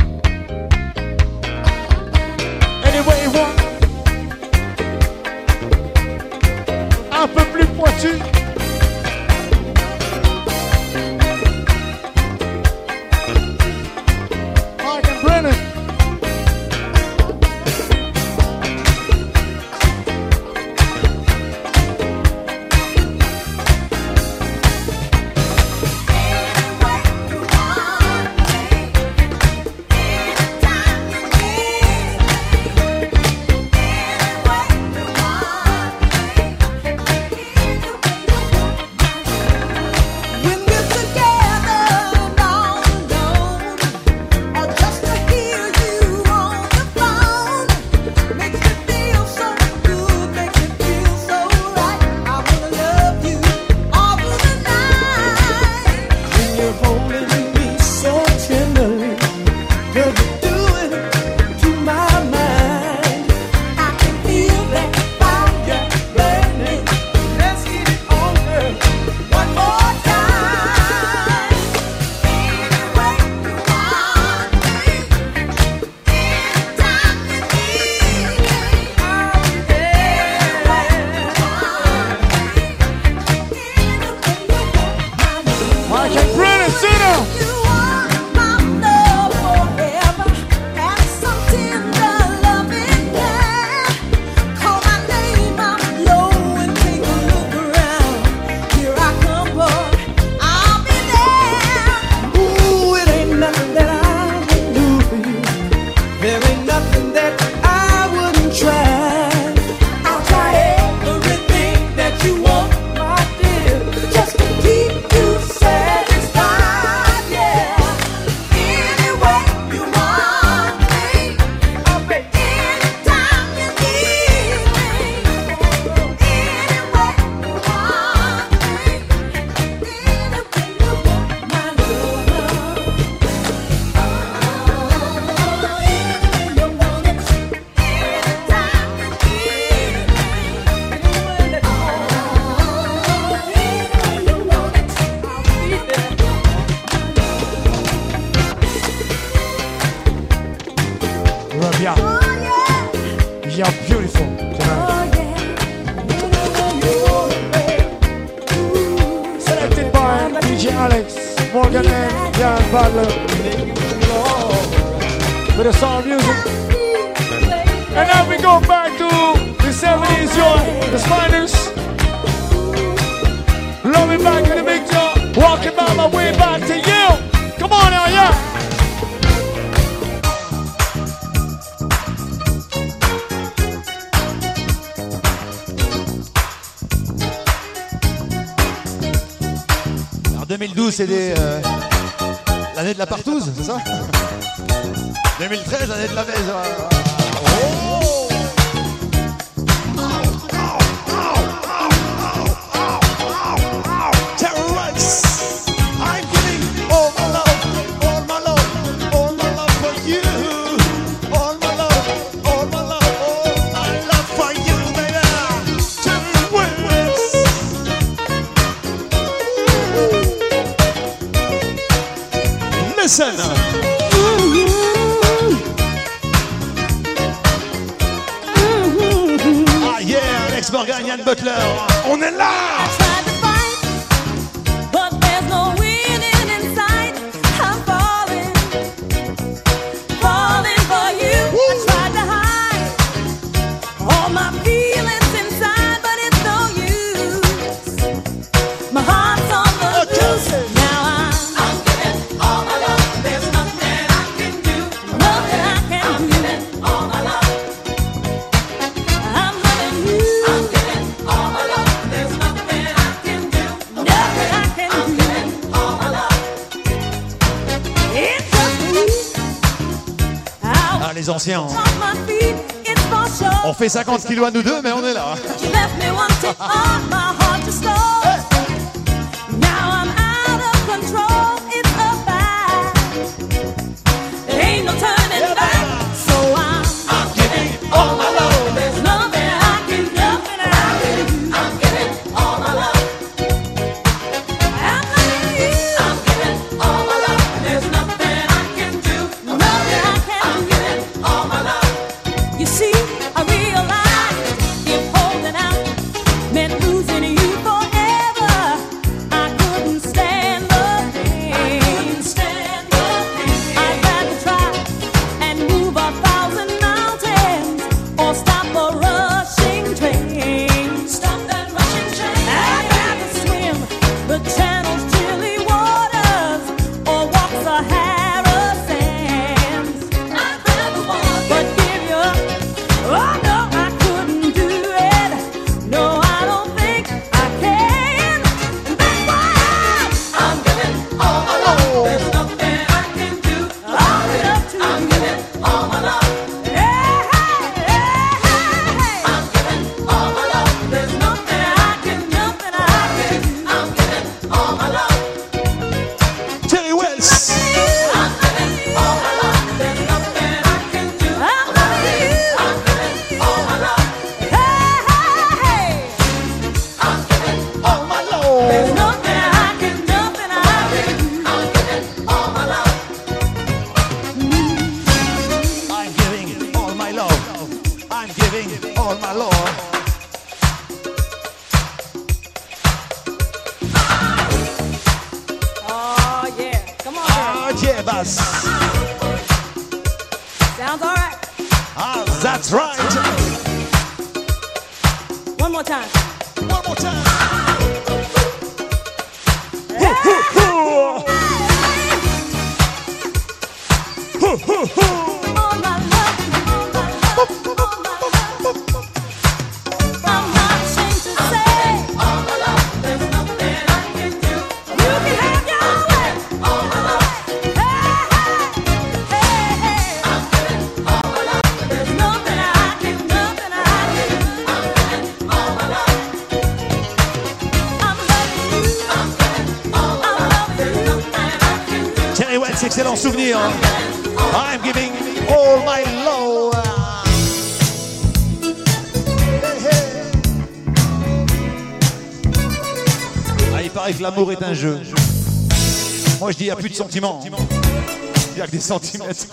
Ah, les anciens. Hein. On, on fait 50 kilos à nous deux, mais on est là. l'amour est un jeu. Moi je dis, il n'y a plus de sentiments. Il n'y a que des centimètres.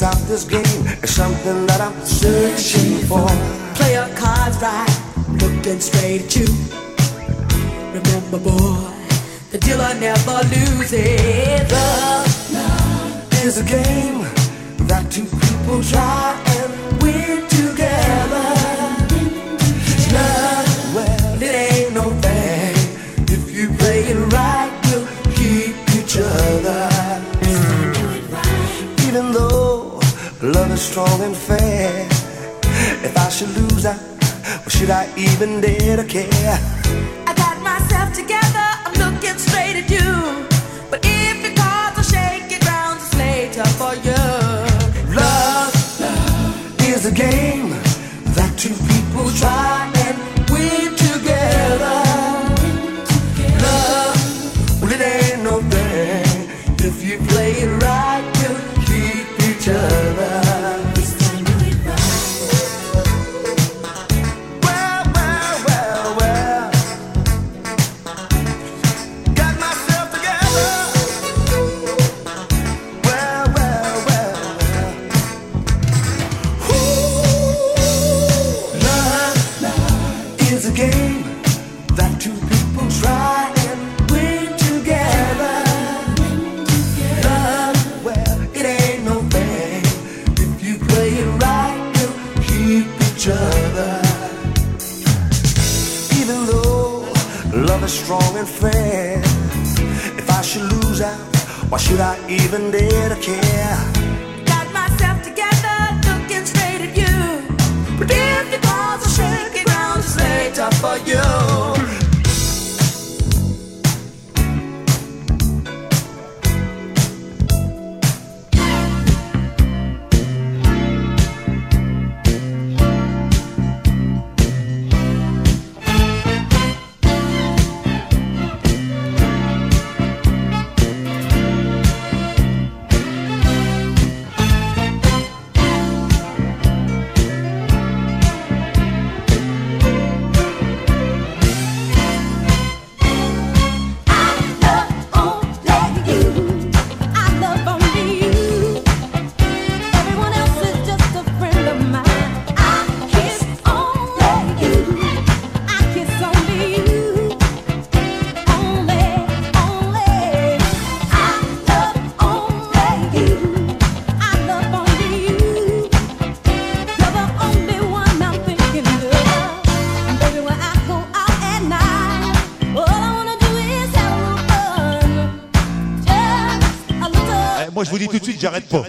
stop this game It's something that I'm searching for. j'arrête pas.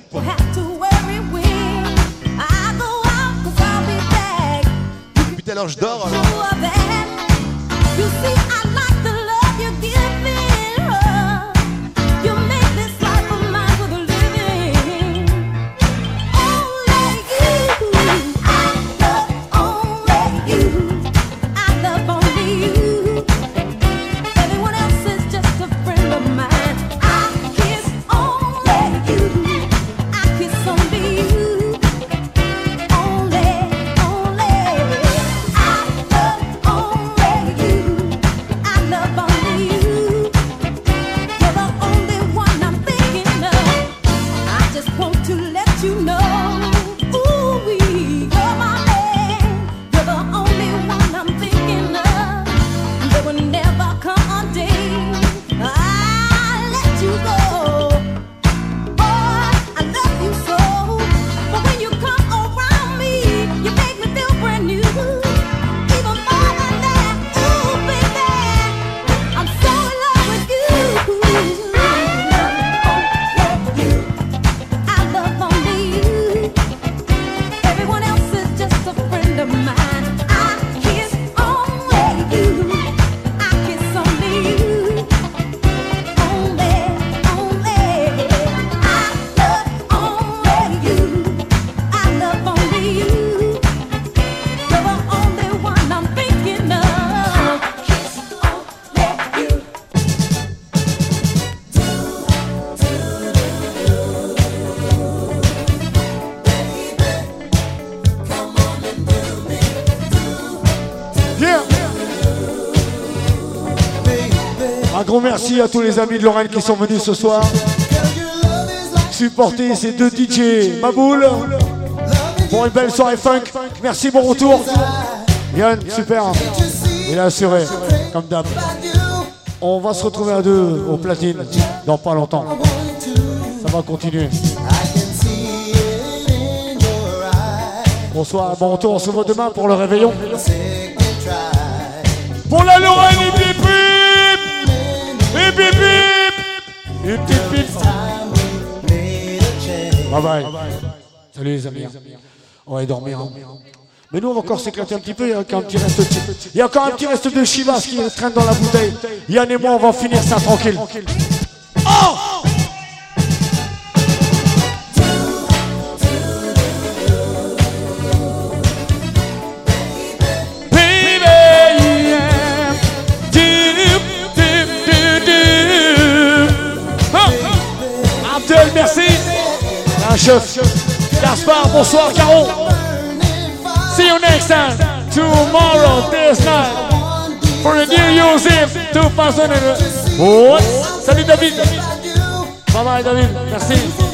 merci à tous les amis de Lorraine qui sont venus ce soir. Supporter ces deux DJ Maboul pour une belle soirée funk. Merci, bon retour. Yann, super. Il a assuré, comme d'hab. On va se retrouver à deux au platine dans pas longtemps. Ça va continuer. Bonsoir, bon retour, on se voit demain pour le réveillon. Pour la Lorraine Une petite. Bye bye. Salut les amis. On va dormir. Hein. Mais nous, on va encore s'éclater un petit peu. Il y a encore un petit reste, il y a encore un petit reste de Chivas qui traîne dans la bouteille. Yann et moi, on va finir ça tranquille. Abdel, merci. Un chef. Gaspard, bonsoir, Caron. See you next time. Tomorrow, this night. For the new year's eve, 2001. Salut David. Bye bye David, merci.